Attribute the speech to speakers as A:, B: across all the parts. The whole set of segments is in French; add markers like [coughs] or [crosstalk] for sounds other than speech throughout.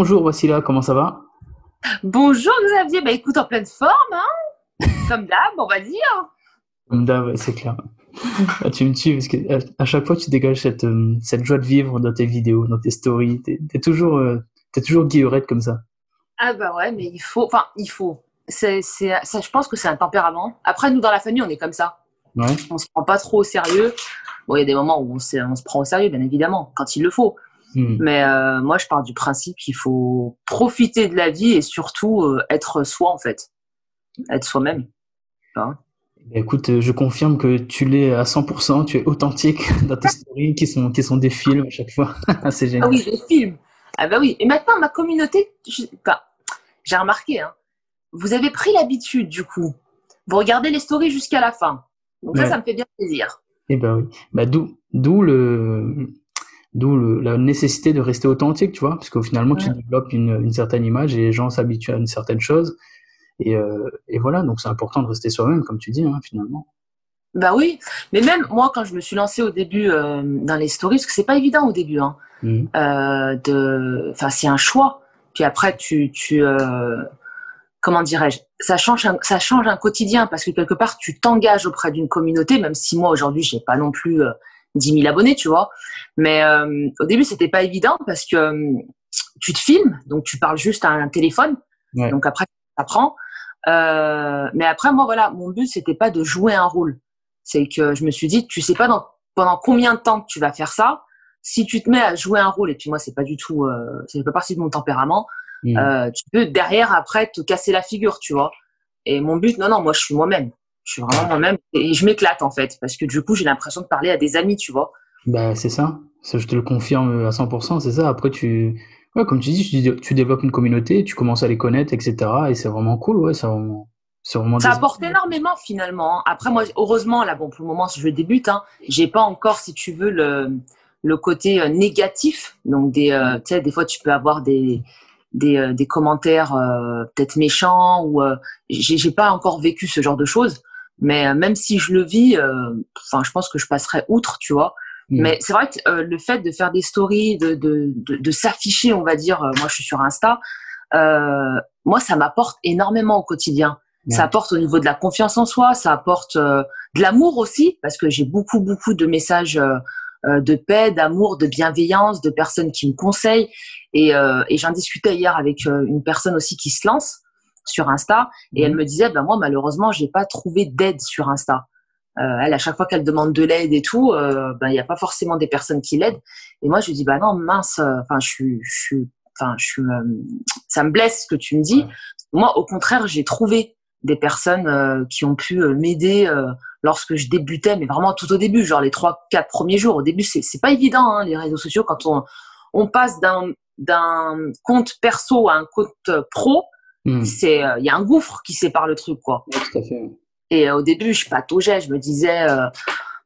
A: Bonjour Wassila, comment ça va?
B: Bonjour Xavier, bah écoute, en pleine forme, hein Comme d'hab, on va dire.
A: Comme d'hab, c'est clair. Ah, tu me tues parce que à chaque fois tu dégages cette, euh, cette joie de vivre dans tes vidéos, dans tes stories. T'es es toujours, euh, es toujours guillerette comme ça.
B: Ah bah ouais, mais il faut, enfin il faut. C'est, ça, je pense que c'est un tempérament. Après, nous dans la famille, on est comme ça.
A: Ouais.
B: On se prend pas trop au sérieux. Bon, il y a des moments où on se prend au sérieux, bien évidemment, quand il le faut.
A: Hmm.
B: Mais euh, moi, je pars du principe qu'il faut profiter de la vie et surtout euh, être soi en fait, être soi-même.
A: Eh Écoute, euh, je confirme que tu l'es à 100%, tu es authentique [laughs] dans tes stories qui sont, qui sont des films à chaque fois. [laughs] c'est
B: Ah
A: génial.
B: oui, les films. Ah bah oui. Et maintenant, ma communauté, enfin, j'ai remarqué, hein, vous avez pris l'habitude du coup. Vous regardez les stories jusqu'à la fin. Donc ça,
A: Ouais.
B: ça me fait bien plaisir.
A: Eh ben oui. Bah, d'où le, d'où la nécessité de rester authentique, tu vois, parce qu'au finalement, tu développes une, une certaine image et les gens s'habituent à une certaine chose. Et, euh, et voilà, donc c'est important de rester soi-même, comme tu dis, hein, finalement.
B: Bah oui. Mais même moi, quand je me suis lancée au début euh, dans les stories, parce que c'est pas évident au début, hein,
A: Mhm.
B: euh, de, enfin, c'est un choix. Puis après, tu, tu, comment dirais-je, ça change, un, ça change un quotidien parce que quelque part, tu t'engages auprès d'une communauté, même si moi aujourd'hui, j'ai pas non plus 10 000 abonnés, tu vois. Mais euh, au début, c'était pas évident parce que euh, tu te filmes, donc tu parles juste à un téléphone.
A: Ouais.
B: Donc après, tu apprends. Euh, mais après, moi, voilà, mon but, c'était pas de jouer un rôle. C'est que je me suis dit, tu sais pas dans, pendant combien de temps tu vas faire ça. Si tu te mets à jouer un rôle, et puis moi, c'est pas du tout, euh, fait pas partie de mon tempérament,
A: Mhm.
B: euh, tu peux derrière, après, te casser la figure, tu vois. Et mon but, non, non, moi, je suis moi-même. Je suis vraiment moi-même et je m'éclate, en fait, parce que du coup, j'ai l'impression de parler à des amis, tu vois.
A: Bah, c'est ça. Ça, je te le confirme à 100%, c'est ça. Après, tu, ouais, comme tu dis, tu, dé- tu développes une communauté, tu commences à les connaître, etc. Et c'est vraiment cool, ouais, c'est vraiment,
B: Ça apporte énormément finalement. hein. Après, moi, heureusement, là, bon, pour le moment, je débute. Hein, j'ai pas encore, si tu veux, le, le côté euh, négatif. Donc, des, euh, tu sais, des fois, tu peux avoir des, des, euh, des commentaires euh, peut-être méchants ou j'ai pas encore vécu ce genre de choses. Mais euh, même si je le vis, euh, enfin, je pense que je passerai outre, tu vois.
A: Mhm.
B: Mais c'est vrai que euh, le fait de faire des stories, de, de, de, de s'afficher, on va dire, euh, moi je suis sur Insta, euh, moi ça m'apporte énormément au quotidien.
A: Ouais.
B: Ça apporte au niveau de la confiance en soi, ça apporte euh, de l'amour aussi, parce que j'ai beaucoup, beaucoup de messages euh, de paix, d'amour, de bienveillance, de personnes qui me conseillent. Et, euh, et j'en discutais hier avec une personne aussi qui se lance sur Insta, et elle
A: Mhm.
B: me disait, ben moi malheureusement, j'ai pas trouvé d'aide sur Insta. Euh, elle, à chaque fois qu'elle demande de l'aide et tout, euh, ben il n'y a pas forcément des personnes qui l'aident. Et moi, je lui dis, bah non, mince, euh, enfin, je suis, je suis, enfin, je suis, euh, ça me blesse ce que tu me dis.
A: Ouais.
B: Moi, au contraire, j'ai trouvé des personnes euh, qui ont pu euh, m'aider euh, lorsque je débutais, mais vraiment tout au début, genre les trois, quatre premiers jours. Au début, c'est c'est pas évident, hein, les réseaux sociaux, quand on, on passe d'un d'un compte perso à un compte euh, pro,
A: Mhm.
B: c'est, euh, il y a un gouffre qui sépare le truc, quoi.
A: Ouais, tout à fait.
B: Et euh, au début, je pataugeais, je me disais, euh,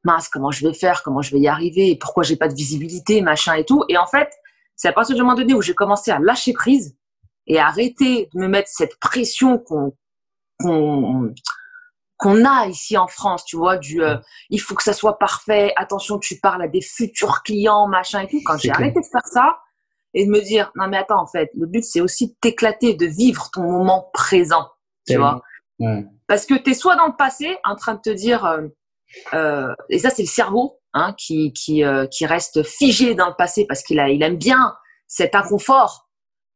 B: mince, comment je vais faire, comment je vais y arriver, pourquoi j'ai pas de visibilité, machin et tout. Et en fait, c'est à partir du moment donné où j'ai commencé à lâcher prise et à arrêter de me mettre cette pression qu'on qu'on qu'on a ici en France, tu vois, du euh, il faut que ça soit parfait, attention, tu parles à des futurs clients, machin et tout. Quand j'ai arrêté de faire ça et de me dire, non mais attends, en fait, le but c'est aussi de t'éclater, de vivre ton moment présent, tu vois.
A: Ouais.
B: Parce que tu es soit dans le passé, en train de te dire, euh, euh, et ça c'est le cerveau hein, qui, qui, euh, qui reste figé dans le passé parce qu'il a, il aime bien cet inconfort.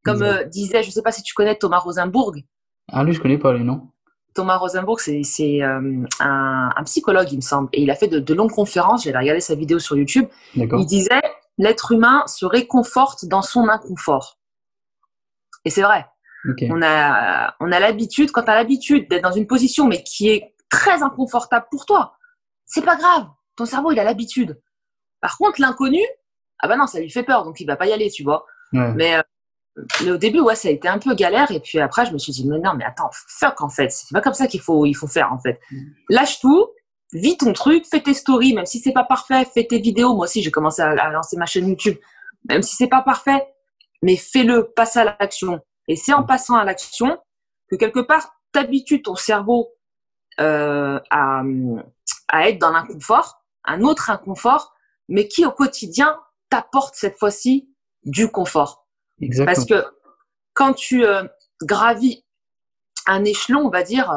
B: Comme euh, disait, je sais pas si tu connais Thomas Rosenberg.
A: Ah, lui, je connais pas les noms.
B: Thomas Rosenberg, c'est c'est, euh, un, un psychologue, il me semble. Et il a fait de, de longues conférences. J'avais regardé sa vidéo sur YouTube. Il disait, l'être humain se réconforte dans son inconfort. Et c'est vrai. On a, on a l'habitude, quand tu as l'habitude d'être dans une position, mais qui est très inconfortable pour toi, c'est pas grave. Ton cerveau, il a l'habitude. Par contre, l'inconnu, ah bah non, ça lui fait peur, donc il va pas y aller, tu vois.
A: Ouais.
B: Mais, euh, mais au début, ouais, ça a été un peu galère. Et puis après, je me suis dit, mais non, mais attends, fuck, en fait. C'est pas comme ça qu'il faut, il faut faire, en fait. Lâche tout, vis ton truc, fais tes stories, même si c'est pas parfait, fais tes vidéos. Moi aussi, j'ai commencé à, à lancer ma chaîne YouTube. Même si c'est pas parfait, mais fais-le, passe à l'action. Et c'est en passant à l'action que quelque part, t'habitues ton cerveau euh, à, à être dans l'inconfort, un autre inconfort, mais qui au quotidien t'apporte cette fois-ci du confort.
A: Exactement.
B: Parce que quand tu euh, gravis un échelon, on va dire,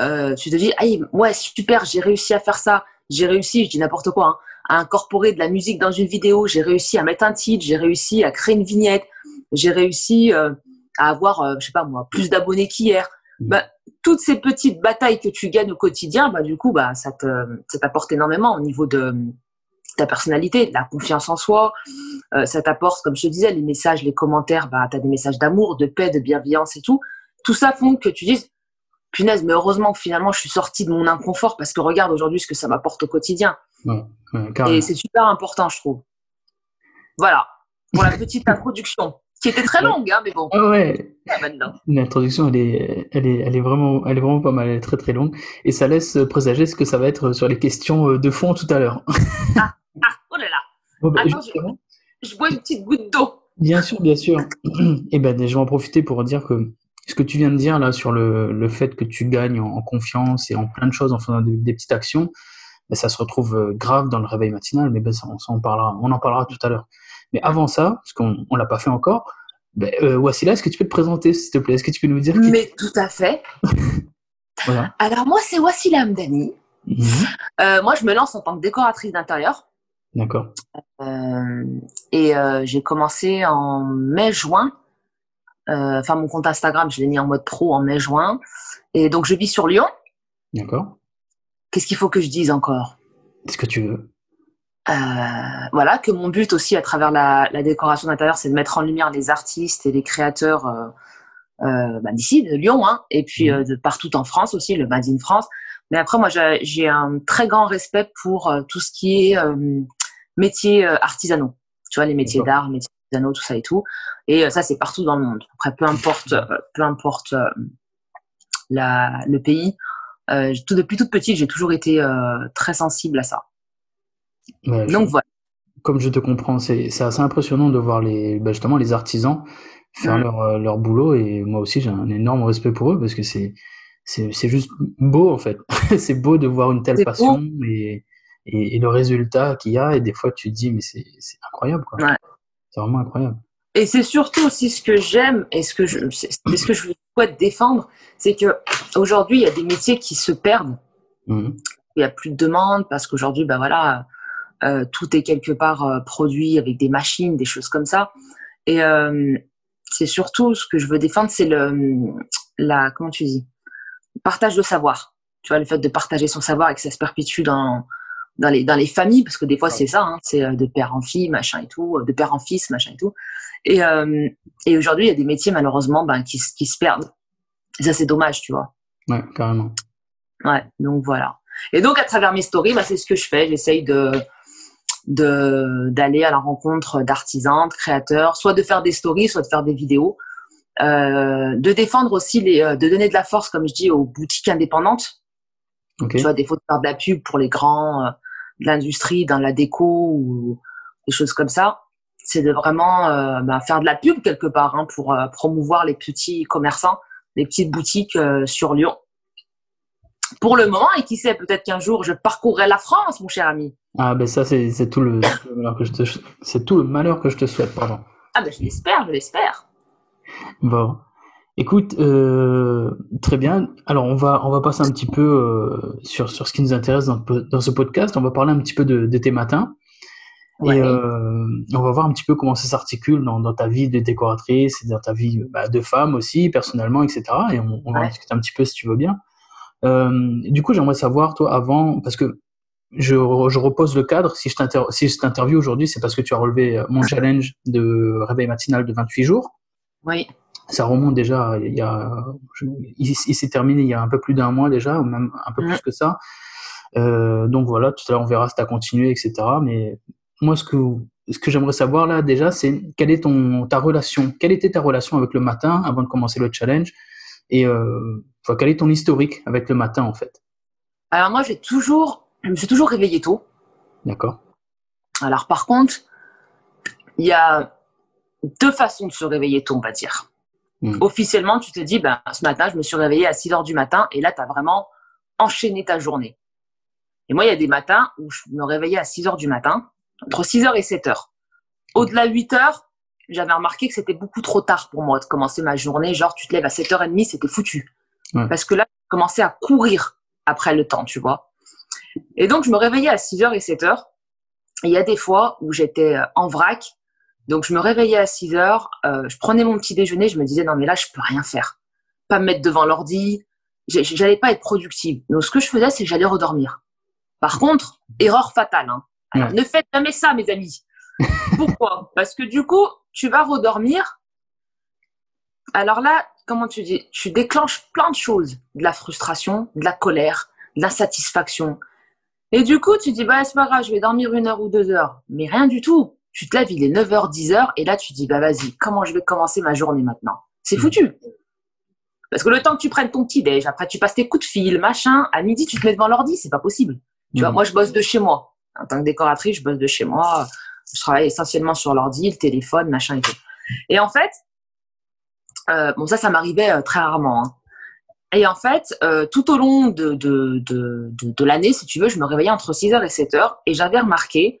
B: euh, euh, tu te dis, ah, ouais, super, j'ai réussi à faire ça, j'ai réussi, je dis n'importe quoi, hein, à incorporer de la musique dans une vidéo, j'ai réussi à mettre un titre, j'ai réussi à créer une vignette, j'ai réussi à avoir, je sais pas moi, plus d'abonnés qu'hier. Mmh. Bah, toutes ces petites batailles que tu gagnes au quotidien, bah, du coup, bah, ça t'apporte énormément au niveau de ta personnalité, de la confiance en soi. Euh, ça t'apporte, comme je te disais, les messages, les commentaires, bah, tu as des messages d'amour, de paix, de bienveillance et tout. Tout ça font que tu dises, punaise, mais heureusement que finalement je suis sortie de mon inconfort parce que regarde aujourd'hui ce que ça m'apporte au quotidien. et c'est super important, je trouve. Voilà, pour la petite [laughs] introduction qui était très longue, hein, mais bon.
A: Ah ouais. L'introduction, elle est, elle, est, elle, est vraiment, elle est vraiment pas mal, elle est très très longue. Et ça laisse présager ce que ça va être sur les questions de fond tout à l'heure.
B: ah, ah, oh là là. [laughs] Bah, Attends, je, bois une petite goutte d'eau.
A: Bien sûr, bien sûr. Et [clears throat] eh ben, je vais en profiter pour dire que ce que tu viens de dire là sur le, le fait que tu gagnes en, confiance et en plein de choses en faisant des, petites actions, ben, ça se retrouve euh, grave dans le réveil matinal, mais ben, ça, on, en parlera, on en parlera tout à l'heure. Mais avant ça, parce qu'on ne l'a pas fait encore, ben, euh, Wassila, est-ce que tu peux te présenter, s'il te plaît? Est-ce que tu peux nous dire
B: Mais tout à fait. [laughs] voilà. Alors, moi, c'est Wassila Amdani. Mhm. Euh, moi, je me lance en tant que décoratrice d'intérieur.
A: D'accord.
B: Euh, et euh, j'ai commencé en mai-juin. Enfin, mon compte Instagram, je l'ai mis en mode pro en mai-juin. Et donc, je vis sur Lyon.
A: D'accord.
B: Qu'est-ce qu'il faut que je dise encore?
A: Ce que tu veux.
B: Euh, voilà, que mon but aussi à travers la, décoration d'intérieur, c'est de mettre en lumière les artistes et les créateurs euh, euh, bah, d'ici, de Lyon, hein, et puis mmh. de partout en France aussi, le Made in France. Mais après, moi, j'ai un très grand respect pour tout ce qui est métiers artisanaux. Tu vois, les métiers d'art, métiers artisanaux, tout ça et tout. Et ça, c'est partout dans le monde. Après, peu importe, peu importe la, le pays. tout, depuis toute petite, j'ai toujours été très sensible à ça. Donc voilà.
A: Comme je te comprends, c'est assez impressionnant de voir les, bah, justement les artisans faire leur, euh, leur, boulot et moi aussi j'ai un énorme respect pour eux parce que c'est c'est juste beau en fait. [laughs] c'est beau de voir une telle passion et, et, le résultat qu'il y a et des fois tu te dis mais c'est incroyable quoi. C'est vraiment incroyable.
B: Et c'est surtout aussi ce que j'aime et ce que je c'est ce que je souhaite défendre, c'est que aujourd'hui il y a des métiers qui se perdent. Mmh il y a plus de demande parce qu'aujourd'hui bah voilà euh, tout est quelque part euh, produit avec des machines, des choses comme ça. Et euh, c'est surtout ce que je veux défendre, c'est le, la, comment tu dis, partage de savoir. Tu vois, le fait de partager son savoir et que ça se perpétue dans, dans les, dans les familles, parce que des fois c'est ça, hein, c'est de père en fille, machin et tout, de père en fils, machin et tout. Et, euh, et aujourd'hui, il y a des métiers malheureusement ben, qui, qui se perdent. Et ça, c'est dommage, tu vois.
A: Ouais, carrément.
B: Ouais, donc voilà. Et donc, à travers mes stories, ben, c'est ce que je fais. J'essaye de, d'aller à la rencontre d'artisans, de créateurs, soit de faire des stories, soit de faire des vidéos, euh, de défendre aussi les, euh, de donner de la force, comme je dis, aux boutiques indépendantes. Tu vois, des fois de faire de la pub pour les grands euh, de l'industrie, dans la déco ou des choses comme ça. C'est de vraiment bah, faire de la pub quelque part hein, pour promouvoir les petits commerçants, les petites boutiques sur Lyon pour le moment, et qui sait, peut-être qu'un jour je parcourrai la France, mon cher ami.
A: Ah ben ça c'est tout le, malheur que je te c'est tout le malheur que je te souhaite pardon.
B: Ah ben je l'espère, je l'espère.
A: Bon, écoute, euh, très bien. Alors on va on va passer un petit peu euh, sur sur ce qui nous intéresse dans, dans, ce podcast. On va parler un petit peu de, de tes matins. Et euh, on va voir un petit peu comment ça s'articule dans, dans, ta vie de décoratrice, dans ta vie bah, de femme aussi, personnellement, etc. Et on, on va en discuter un petit peu si tu veux bien. Euh, du coup, j'aimerais savoir, toi, avant, parce que je, je, repose le cadre. Si je t'interviewe aujourd'hui, c'est parce que tu as relevé mon [laughs] challenge de réveil matinal de 28 jours.
B: Oui.
A: Ça remonte déjà, il, y a, il, s'est terminé il y a un peu plus d'un mois déjà, ou même un peu plus que ça. Euh, donc voilà, tout à l'heure on verra si tu as continué, etc. Mais moi, ce que, ce que j'aimerais savoir là déjà, c'est quelle est ton, ta relation, quelle était ta relation avec le matin avant de commencer le challenge? Et euh, quel est ton historique avec le matin en fait?
B: Alors moi, j'ai toujours je me suis toujours réveillée tôt.
A: D'accord.
B: Alors par contre, il y a deux façons de se réveiller tôt, on va dire. Hmm. Officiellement, tu te dis, ben, ce matin, je me suis réveillée à 6 heures du matin et là, tu as vraiment enchaîné ta journée. Et moi, il y a des matins où je me réveillais à 6 heures du matin, entre 6 heures et 7 heures. Au-delà de 8 heures, j'avais remarqué que c'était beaucoup trop tard pour moi de commencer ma journée. Genre, tu te lèves à 7h30, c'était foutu. Parce que là, je commençais à courir après le temps, tu vois. Et donc, je me réveillais à 6h et 7h. Il y a des fois où j'étais en vrac. Donc, je me réveillais à 6h, euh, je prenais mon petit déjeuner, je me disais, non, mais là, je peux rien faire. Pas me mettre devant l'ordi. J'allais pas être productive. Donc, ce que je faisais, c'est que j'allais redormir. Par contre, erreur fatale. Hein. Alors, ne faites jamais ça, mes amis. [laughs] Pourquoi? Parce que du coup, tu vas redormir. Alors là, comment tu dis? Tu déclenches plein de choses. De la frustration, de la colère, de l'insatisfaction. Et du coup, tu dis, bah, c'est pas grave, je vais dormir une heure ou deux heures. Mais rien du tout. Tu te lèves, il est 9h, 10h, et là, tu dis, bah, vas-y, comment je vais commencer ma journée maintenant? C'est mm. foutu. Parce que le temps que tu prennes ton petit déj, après tu passes tes coups de fil, machin, à midi, tu te mets devant l'ordi, c'est pas possible. Tu vois, mm. moi, je bosse de chez moi. En tant que décoratrice, je bosse de chez moi. Je travaille essentiellement sur l'ordi, le téléphone, machin et tout. Et en fait, euh, bon, ça, ça m'arrivait euh, très rarement. Hein. Et en fait, euh, tout au long de, de, de, de, l'année, si tu veux, je me réveillais entre 6h et 7h et j'avais remarqué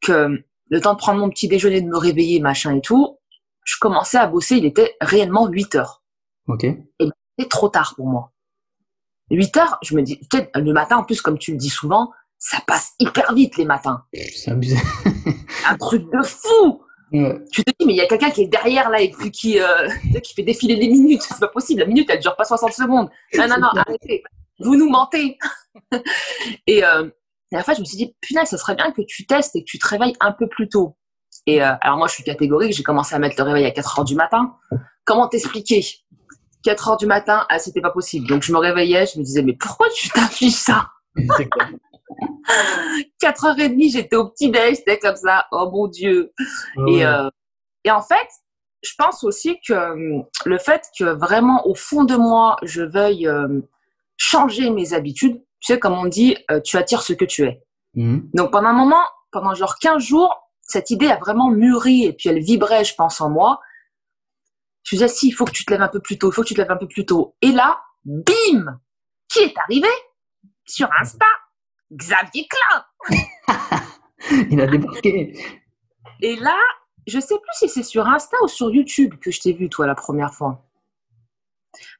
B: que le temps de prendre mon petit déjeuner, de me réveiller, machin et tout, je commençais à bosser, il était réellement 8h.
A: Ok.
B: Et c'était trop tard pour moi. 8h, je me dis, peut-être le matin, en plus, comme tu le dis souvent, ça passe hyper vite les matins.
A: C'est abusé. [laughs]
B: Un truc de fou. Tu te dis, mais il y a quelqu'un qui est derrière là et qui, euh, qui fait défiler les minutes. C'est pas possible. La minute, elle dure pas 60 secondes. Non, non, non, arrêtez. Vous nous mentez. [laughs] et, euh, et en fait, je me suis dit, punaise, ça serait bien que tu testes et que tu te réveilles un peu plus tôt. Et euh, alors, moi, je suis catégorique. J'ai commencé à mettre le réveil à 4 heures du matin. Comment t'expliquer? 4 heures du matin, ah, c'était pas possible. Donc, je me réveillais, je me disais, mais pourquoi tu t'affiches ça? 4h30, j'étais au petit-déj, c'était comme ça. Oh mon Dieu. Ah et, euh, et en fait, je pense aussi que euh, le fait que vraiment au fond de moi, je veuille euh, changer mes habitudes, tu sais, comme on dit, tu attires ce que tu es. Mmh. Donc pendant un moment, pendant genre 15 jours, cette idée a vraiment mûri et puis elle vibrait, je pense, en moi. Je me disais, si, il faut que tu te lèves un peu plus tôt, il faut que tu te lèves un peu plus tôt. Et là, bim Qui est arrivé? Sur Insta Xavier Klein [laughs]
A: Il a débarqué.
B: Et là, je sais plus si c'est sur Insta ou sur YouTube que je t'ai vu, toi, la première fois.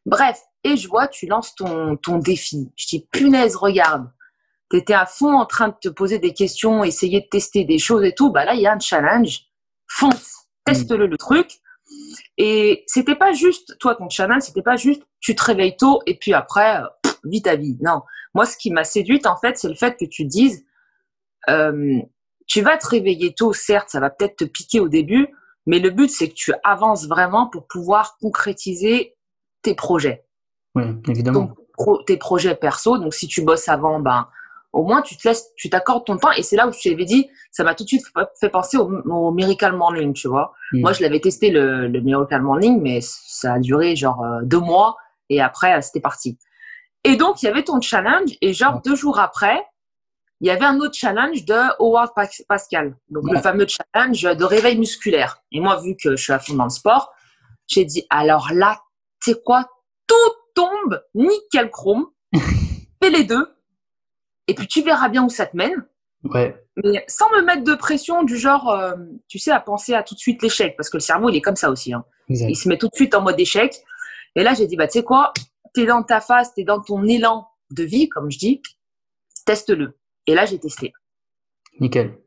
B: Bref, et je vois, tu lances ton, ton défi. Je dis, punaise, regarde. Tu étais à fond en train de te poser des questions, essayer de tester des choses et tout. Bah là, il y a un challenge. Fonce, teste-le le truc. Et c'était pas juste, toi, ton challenge, c'était pas juste, tu te réveilles tôt et puis après, vis ta vie. Non. Moi, ce qui m'a séduite, en fait, c'est le fait que tu dises, euh, tu vas te réveiller tôt, certes, ça va peut-être te piquer au début, mais le but, c'est que tu avances vraiment pour pouvoir concrétiser tes projets.
A: Oui, évidemment.
B: tes projets perso. Donc, si tu bosses avant, ben, au moins, tu te laisses, tu t'accordes ton temps. Et c'est là où je t'avais dit, ça m'a tout de suite fait penser au, Miracle Morning, tu vois. Hmm. Moi, je l'avais testé le, Miracle Morning, mais ça a duré genre euh, deux mois. Et après, c'était parti. Et donc, il y avait ton challenge, et genre deux jours après, il y avait un autre challenge de Howard Pascal. Donc, le fameux challenge de réveil musculaire. Et moi, vu que je suis à fond dans le sport, j'ai dit, alors là, tu sais quoi, tout tombe, nickel chrome, [laughs] fais les deux, et puis tu verras bien où ça te mène.
A: Ouais.
B: Mais sans me mettre de pression du genre, euh, tu sais, à penser à tout de suite l'échec, parce que le cerveau, il est comme ça aussi. Hein. Il se met tout de suite en mode échec. Et là, j'ai dit, bah, tu sais quoi, tu es dans ta phase, tu es dans ton élan de vie, comme je dis, teste-le. Et là, j'ai testé.
A: Nickel.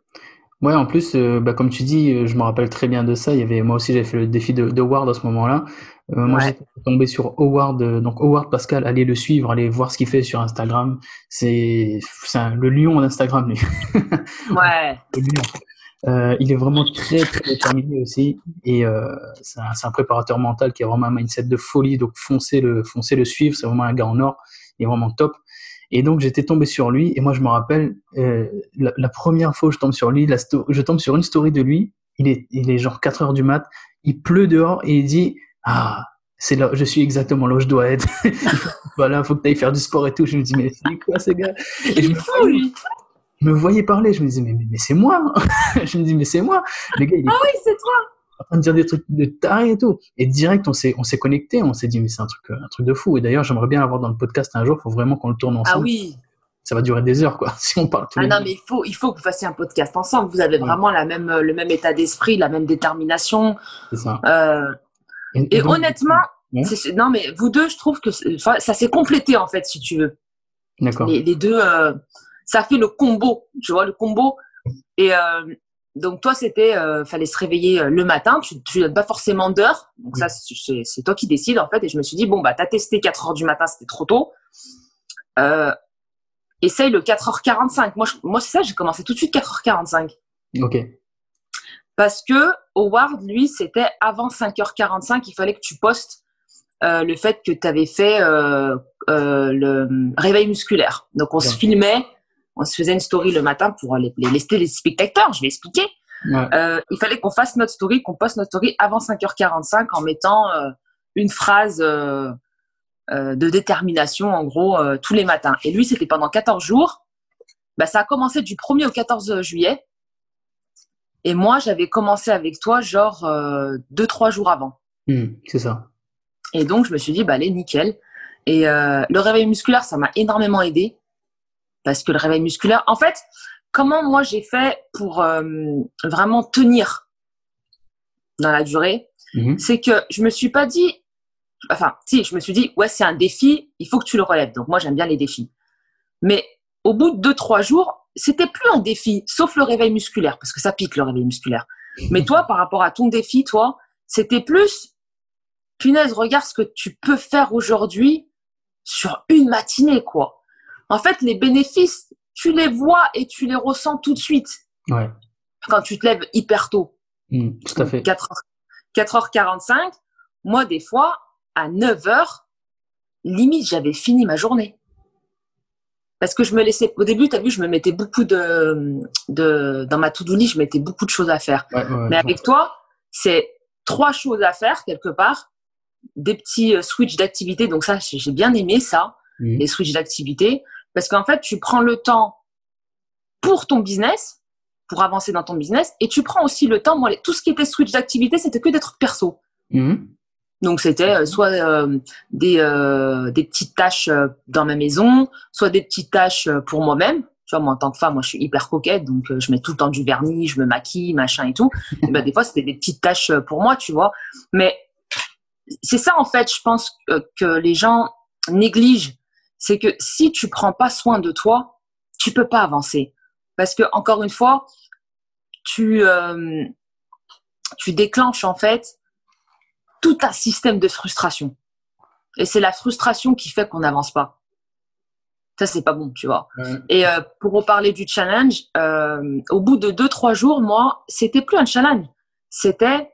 A: Ouais, en plus, euh, bah, comme tu dis, euh, je me rappelle très bien de ça. Il y avait, moi aussi, j'avais fait le défi de, Howard à ce moment-là. Euh, moi, j'étais tombé sur Howard, donc Howard Pascal, allez le suivre, allez voir ce qu'il fait sur Instagram. C'est le lion d'Instagram, lui. [laughs]
B: ouais.
A: Euh, il est vraiment très très déterminé aussi. Et euh, c'est un, un, préparateur mental qui a vraiment un mindset de folie. Donc foncez le foncez le suivre. C'est vraiment un gars en or. Il est vraiment top. Et donc j'étais tombé sur lui. Et moi je me rappelle euh, la, première fois où je tombe sur lui la je tombe sur une story de lui. Il est il est genre 4 heures du mat. Il pleut dehors et il dit ah c'est là, je suis exactement là où je dois être. voilà, [laughs] il faut que tu ailles faire du sport et tout. Je me dis, mais c'est quoi ce gars?
B: Et je me
A: voyais parler, je me disais, mais, mais, c'est moi [laughs] Je me dis, mais c'est moi
B: Le gars, il est ah oui, c'est toi
A: en train de dire des trucs de taré et tout. Et direct, on s'est, on s'est connecté, on s'est dit, mais c'est un truc, un truc de fou. Et d'ailleurs, j'aimerais bien avoir dans le podcast un jour, il faut vraiment qu'on le tourne ensemble.
B: Ah oui
A: ça va durer des heures, quoi, [laughs] si on parle
B: Ah non, mais il faut, il faut que vous fassiez un podcast ensemble. Vous avez vraiment la même, le même état d'esprit, la même détermination.
A: C'est ça.
B: Euh, et, honnêtement, non, mais vous deux, je trouve que ça s'est complété, en fait, si tu veux.
A: D'accord.
B: Les, les, deux, euh, ça fait le combo, tu vois, le combo. Et euh, donc, toi, c'était, euh, fallait se réveiller euh, le matin. Tu n'as pas forcément d'heure. Donc, ça, c'est toi qui décides, en fait. Et je me suis dit, bon, bah, tu as testé 4 heures du matin, c'était trop tôt. Essaye le 4h45. Moi, moi c'est ça, j'ai commencé tout de suite 4h45.
A: Ok.
B: Parce que Howard, lui, c'était avant 5h45, il fallait que tu postes euh, le fait que tu avais fait euh, euh, le réveil musculaire. Donc, on se filmait, on se faisait une story le matin pour les, les, les spectateurs, je vais expliquer. Ouais. il fallait qu'on fasse notre story, qu'on poste notre story avant 5h45 en mettant une phrase de détermination, en gros, tous les matins. Et lui, c'était pendant 14 jours. Bah, ça a commencé du 1er au 14 juillet. Et moi, j'avais commencé avec toi, genre, 2-3 euh, jours avant.
A: Hmm, c'est ça.
B: Et donc, je me suis dit, bah, allez, nickel. Et le réveil musculaire, ça m'a énormément aidé. Parce que le réveil musculaire, en fait, comment moi j'ai fait pour vraiment tenir dans la durée, hmm. c'est que je me suis pas dit, enfin, si, je me suis dit, ouais, c'est un défi, il faut que tu le relèves. Donc, moi, j'aime bien les défis. Mais au bout de deux, trois jours, c'était plus un défi, sauf le réveil musculaire, parce que ça pique le réveil musculaire. Mais toi, par rapport à ton défi, toi, c'était plus, punaise, regarde ce que tu peux faire aujourd'hui sur une matinée, quoi. En fait, les bénéfices, tu les vois et tu les ressens tout de suite.
A: Ouais.
B: Quand tu te lèves hyper tôt.
A: Mmh, tout à fait.
B: 4 4h45. Moi, des fois, à 9 heures, limite, j'avais fini ma journée. Parce que je me laissais, au début, tu as vu, je me mettais beaucoup de, de dans ma to-do list, je mettais beaucoup de choses à faire. Mais avec toi, c'est trois choses à faire quelque part, des petits euh, switches d'activité. Donc ça, j'ai bien aimé ça, mmh. les switches d'activité, parce qu'en fait, tu prends le temps pour ton business, pour avancer dans ton business, et tu prends aussi le temps. Moi, tout ce qui était switch d'activité, c'était que des trucs perso.
A: Mmh.
B: Donc c'était euh, soit euh, des, euh, des petites tâches dans ma maison, soit des petites tâches pour moi-même. Tu vois, moi en tant que femme, moi je suis hyper coquette, donc je mets tout le temps du vernis, je me maquille, machin et tout. Et ben, des fois c'était des petites tâches pour moi, tu vois. Mais c'est ça en fait, je pense que les gens négligent, c'est que si tu prends pas soin de toi, tu peux pas avancer. Parce que encore une fois, tu tu déclenches en fait tout un système de frustration. Et c'est la frustration qui fait qu'on n'avance pas. Ça, c'est pas bon, tu vois. Et euh, pour reparler du challenge, euh, au bout de deux, trois jours, moi, c'était plus un challenge. C'était,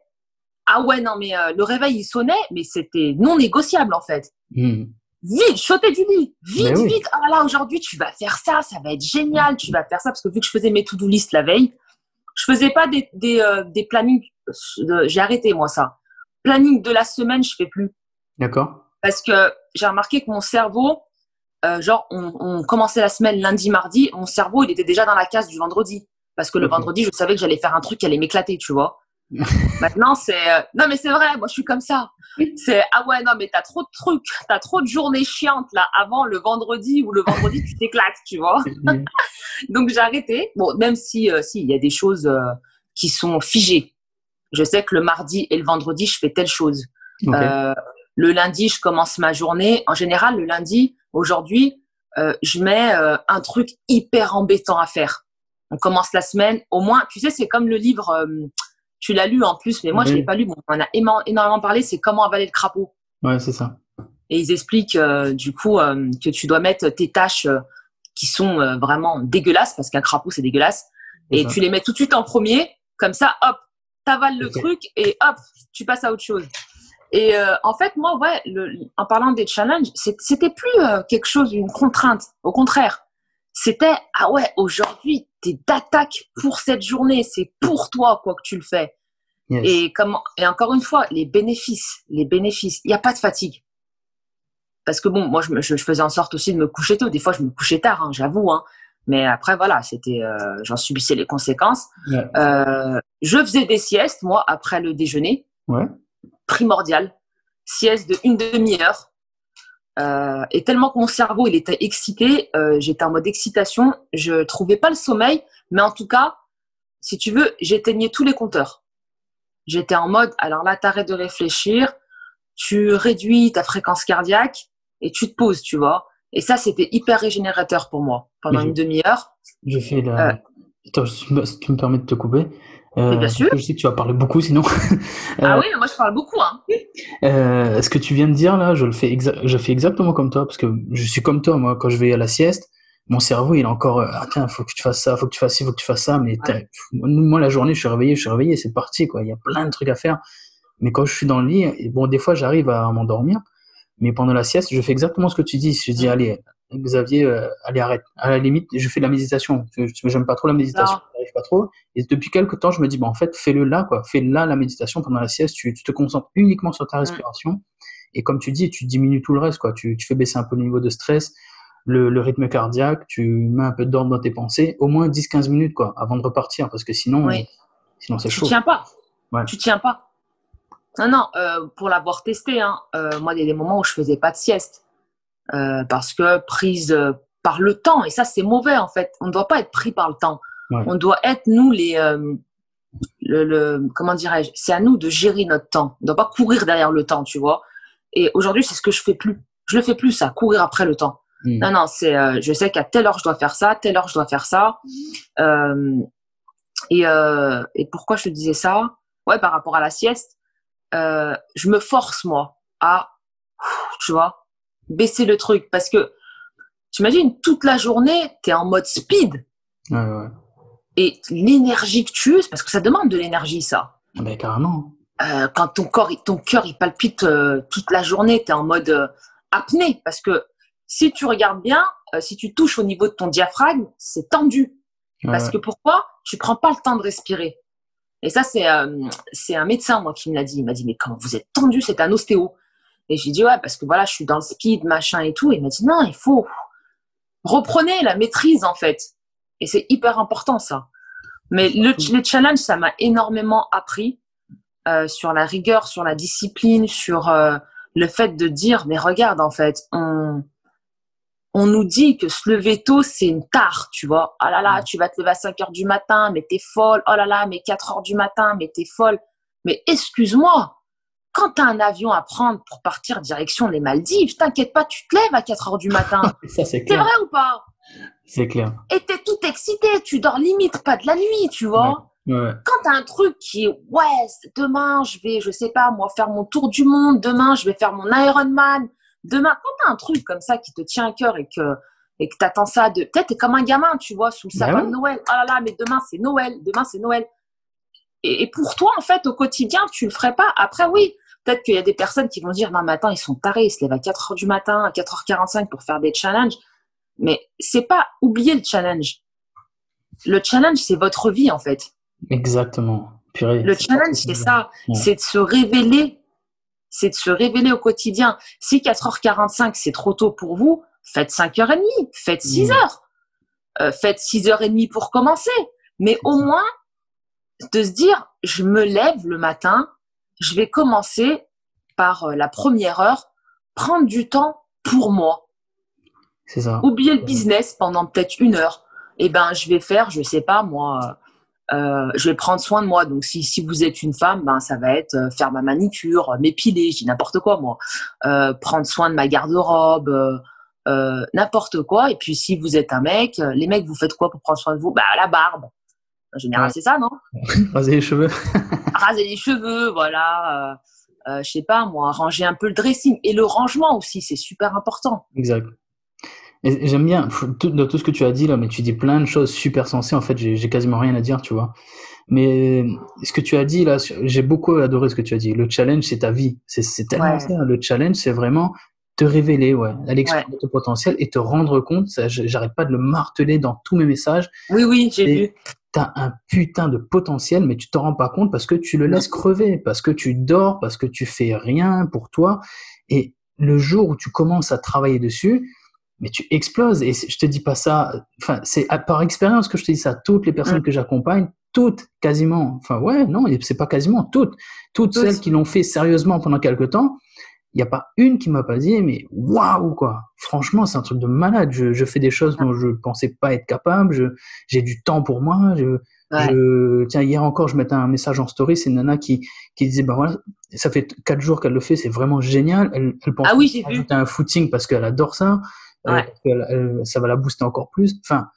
B: ah ouais, non, mais euh, le réveil, il sonnait, mais c'était non négociable, en fait.
A: Hmm.
B: Vite, sauter du lit. Vite, vite. Ah là, aujourd'hui, tu vas faire ça, ça va être génial, tu vas faire ça. Parce que vu que je faisais mes to-do list la veille, je faisais pas des, des, des plannings. J'ai arrêté, moi, ça planning de la semaine, je fais plus.
A: D'accord.
B: Parce que j'ai remarqué que mon cerveau, euh, genre, on, commençait la semaine lundi, mardi, mon cerveau, il était déjà dans la case du vendredi. Parce que le vendredi, je savais que j'allais faire un truc qui allait m'éclater, tu vois. [laughs] Maintenant, c'est. Euh, non, mais c'est vrai, moi, je suis comme ça. C'est Ah ouais, non, mais t'as trop de trucs, t'as trop de journées chiantes, là, avant le vendredi ou le vendredi, tu t'éclates, tu vois. [laughs] Donc, j'ai arrêté. Bon, même si, euh, si, il y a des choses qui sont figées. Je sais que le mardi et le vendredi, je fais telle chose. Euh, le lundi, je commence ma journée. En général, le lundi, aujourd'hui, euh, je mets euh, un truc hyper embêtant à faire. On commence la semaine. Au moins, tu sais, c'est comme le livre. tu l'as lu en plus, mais moi, je l'ai pas lu. on en a énormément parlé. C'est comment avaler le crapaud.
A: Ouais, c'est ça.
B: Et ils expliquent du coup que tu dois mettre tes tâches qui sont vraiment dégueulasses parce qu'un crapaud c'est dégueulasse et tu les mets tout de suite en premier. Comme ça, hop, t'avales le truc et hop, tu passes à autre chose. Et euh, en fait, moi, ouais, en parlant des challenges, c'était plus euh, quelque chose, une contrainte. Au contraire, c'était ah ouais, aujourd'hui, t'es d'attaque pour cette journée, c'est pour toi quoi que tu le fais. Et comment Et encore une fois, les bénéfices, les bénéfices. Il n'y a pas de fatigue. Parce que bon, moi, je, je, faisais en sorte aussi de me coucher tôt. Des fois, je me couchais tard, hein, j'avoue. Hein. Mais après, voilà, c'était, euh, j'en subissais les conséquences. Euh, je faisais des siestes, moi, après le déjeuner.
A: Ouais.
B: Primordial. Sieste de une demi-heure. Euh, et tellement que mon cerveau, il était excité, euh, j'étais en mode excitation, je trouvais pas le sommeil, mais en tout cas, si tu veux, j'éteignais tous les compteurs. J'étais en mode, alors là, t'arrêtes de réfléchir, tu réduis ta fréquence cardiaque et tu te poses, tu vois. Et ça, c'était hyper régénérateur pour moi pendant une demi-heure.
A: Je fais la... Euh, Attends, si tu me permets de te couper.
B: Euh, bien sûr.
A: Je sais que tu vas parler beaucoup sinon. [laughs]
B: ah euh, oui, moi je parle beaucoup. Hein.
A: Euh, ce que tu viens de dire là, je le fais, je fais exactement comme toi parce que je suis comme toi. Moi, quand je vais à la sieste, mon cerveau il est encore ah tiens, faut que tu fasses ça, faut que tu fasses ci, faut que tu fasses ça. Mais moi la journée, je suis réveillé, je suis réveillé, c'est parti quoi. Il y a plein de trucs à faire. Mais quand je suis dans le lit, bon, des fois j'arrive à m'endormir, mais pendant la sieste, je fais exactement ce que tu dis. Je dis allez, Xavier, euh, allez, arrête. À la limite, je fais de la méditation. J'aime pas trop la méditation, j'arrive pas trop. Et depuis quelques temps, je me dis, bon, en fait, fais-le là, quoi. Fais là la méditation pendant la sieste. Tu, te concentres uniquement sur ta mm. respiration. Et comme tu dis, tu diminues tout le reste, quoi. Tu, fais baisser un peu le niveau de stress, le, rythme cardiaque, tu mets un peu d'ordre dans tes pensées, au moins 10-15 minutes, quoi, avant de repartir. Parce que sinon, sinon c'est chaud.
B: Tu tiens pas. Tu tiens pas. Non, non, euh, pour l'avoir testé, hein, euh, moi, il y a des moments où je faisais pas de sieste. Euh, parce que prise par le temps, et ça c'est mauvais en fait, on ne doit pas être pris par le temps. On doit être nous les... Le, comment dirais-je C'est à nous de gérer notre temps. On ne doit pas courir derrière le temps, tu vois. Et aujourd'hui, c'est ce que je fais plus. Je le fais plus, ça, courir après le temps. Hmm. Non, non, c'est, je sais qu'à telle heure je dois faire ça, telle heure je dois faire ça. et, et pourquoi je te disais ça? Ouais, par rapport à la sieste, je me force moi à, tu vois, baisser le truc. Parce que, tu imagines, toute la journée, tu es en mode speed. Et l'énergie que tu uses, parce que ça demande de l'énergie, ça.
A: Ah ben, carrément.
B: Euh, quand ton corps, ton cœur, il palpite euh, toute la journée, tu es en mode euh, apnée. Parce que si tu regardes bien, si tu touches au niveau de ton diaphragme, c'est tendu. Parce que pourquoi? Tu prends pas le temps de respirer. Et ça, c'est c'est un médecin, moi, qui me l'a dit. Il m'a dit, mais quand vous êtes tendu, c'est un ostéo. Et j'ai dit, ouais, parce que voilà, je suis dans le speed, machin et tout. Et il m'a dit, non, il faut. Reprenez la maîtrise, en fait. Et c'est hyper important, ça. Mais le, les challenges, ça m'a énormément appris euh, sur la rigueur, sur la discipline, sur euh, le fait de dire, mais regarde, en fait, on, on nous dit que se lever tôt, c'est une tare, tu vois. Oh là là, tu vas te lever à 5 heures du matin, mais t'es folle. Oh là là, mais 4 heures du matin, mais t'es folle. Mais excuse-moi, quand tu as un avion à prendre pour partir direction les Maldives, t'inquiète pas, tu te lèves à 4 heures du matin. [laughs]
A: Ça, c'est
B: clair. C'est vrai ou pas?
A: C'est clair.
B: Et tu es tout excité, tu dors limite pas de la nuit, tu vois. Quand tu as un truc qui est, ouais, demain, je vais, je sais pas, moi, faire mon tour du monde, demain, je vais faire mon Ironman, demain, quand tu as un truc comme ça qui te tient à cœur et que et que t'attends ça de peut-être t'es comme un gamin tu vois sous le ben sapin de Noël oh là là mais demain c'est Noël demain c'est Noël et, pour toi, en fait, au quotidien, tu le ferais pas? Après, oui, peut-être qu'il y a des personnes qui vont dire, non, attends, ils sont tarés, ils se lèvent à 4 heures du matin, à 4h45 pour faire des challenges. Mais c'est pas oublier le challenge. Le challenge, c'est votre vie, en fait.
A: Exactement.
B: le challenge, c'est ça. C'est de se révéler. C'est de se révéler au quotidien. Si 4h45, c'est trop tôt pour vous, faites 5h30, faites 6h. Mm. Euh, faites 6h30 pour commencer. Mais au moins, de se dire, je me lève le matin, je vais commencer par euh, la première heure, prendre du temps pour moi.
A: C'est ça.
B: Oublier le business pendant peut-être une heure. Et eh ben, je vais faire, je sais pas, moi, euh, je vais prendre soin de moi. Donc, si, si vous êtes une femme, ben, ça va être euh, faire ma manicure, m'épiler, je dis n'importe quoi, moi. prendre soin de ma garde-robe, n'importe quoi. Et puis, si vous êtes un mec, les mecs, vous faites quoi pour prendre soin de vous? Bah, la barbe. En général, c'est ça, non? [laughs]
A: Raser les cheveux. [laughs]
B: Raser les cheveux, voilà. Euh, euh, je sais pas, moi, ranger un peu le dressing. Et le rangement aussi, c'est super important.
A: Exact. J'aime bien tout, tout ce que tu as dit là, mais tu dis plein de choses super sensées. En fait, j'ai quasiment rien à dire, tu vois. Mais ce que tu as dit là, j'ai beaucoup adoré ce que tu as dit. Le challenge, c'est ta vie. C'est tellement ça. Le challenge, c'est vraiment te révéler, ouais, aller explorer ton potentiel et te rendre compte. J'arrête pas de le marteler dans tous mes messages.
B: Oui, oui, j'ai vu
A: tu as un putain de potentiel, mais tu t'en rends pas compte parce que tu le laisses crever, parce que tu dors, parce que tu fais rien pour toi. Et le jour où tu commences à travailler dessus, mais tu exploses. Et je te dis pas ça, enfin, c'est par expérience que je te dis ça. Toutes les personnes mm. que j'accompagne, toutes quasiment, enfin, ouais, non, c'est pas quasiment, toutes, toutes celles qui l'ont fait sérieusement pendant quelque temps, il n'y a pas une qui m'a pas dit, mais waouh, quoi. Franchement, c'est un truc de malade. Je, je, fais des choses dont je pensais pas être capable. J'ai du temps pour moi. Je, je, tiens, hier encore, je mettais un message en story. C'est nana qui, qui disait, bah voilà, ça fait quatre jours qu'elle le fait. C'est vraiment génial. Elle, elle pense
B: ah oui, j'ai vu.
A: un footing parce qu'elle adore ça. Euh, ça va la booster encore plus. Enfin,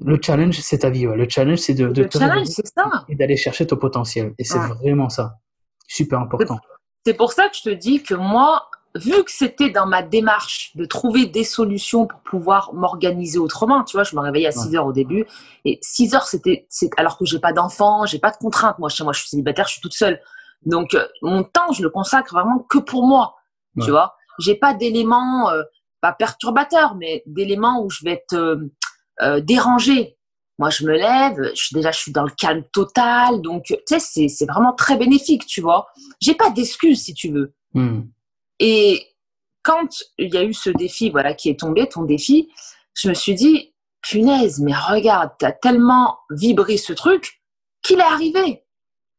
A: le challenge, c'est ta vie. Ouais. Le challenge, c'est de, de
B: le challenge, ça.
A: et d'aller chercher ton potentiel. Et c'est vraiment ça. Super important.
B: C'est pour ça que je te dis que moi, vu que c'était dans ma démarche de trouver des solutions pour pouvoir m'organiser autrement, tu vois, je me réveillais à 6 heures au début et 6 heures c'était alors que j'ai pas d'enfant, j'ai pas de contraintes. Moi, chez moi, je suis célibataire, je suis toute seule. Donc euh, mon temps, je le consacre vraiment que pour moi. Tu vois, j'ai pas d'éléments euh, pas perturbateurs, mais d'éléments où je vais être euh, euh dérangée. Moi, je me lève, je déjà, je suis dans le calme total, donc tu sais, c'est vraiment très bénéfique, tu vois. J'ai pas d'excuses, si tu veux.
A: Hmm.
B: Et quand il y a eu ce défi, voilà, qui est tombé, ton défi, je me suis dit, punaise, mais regarde, tu as tellement vibré ce truc qu'il est arrivé.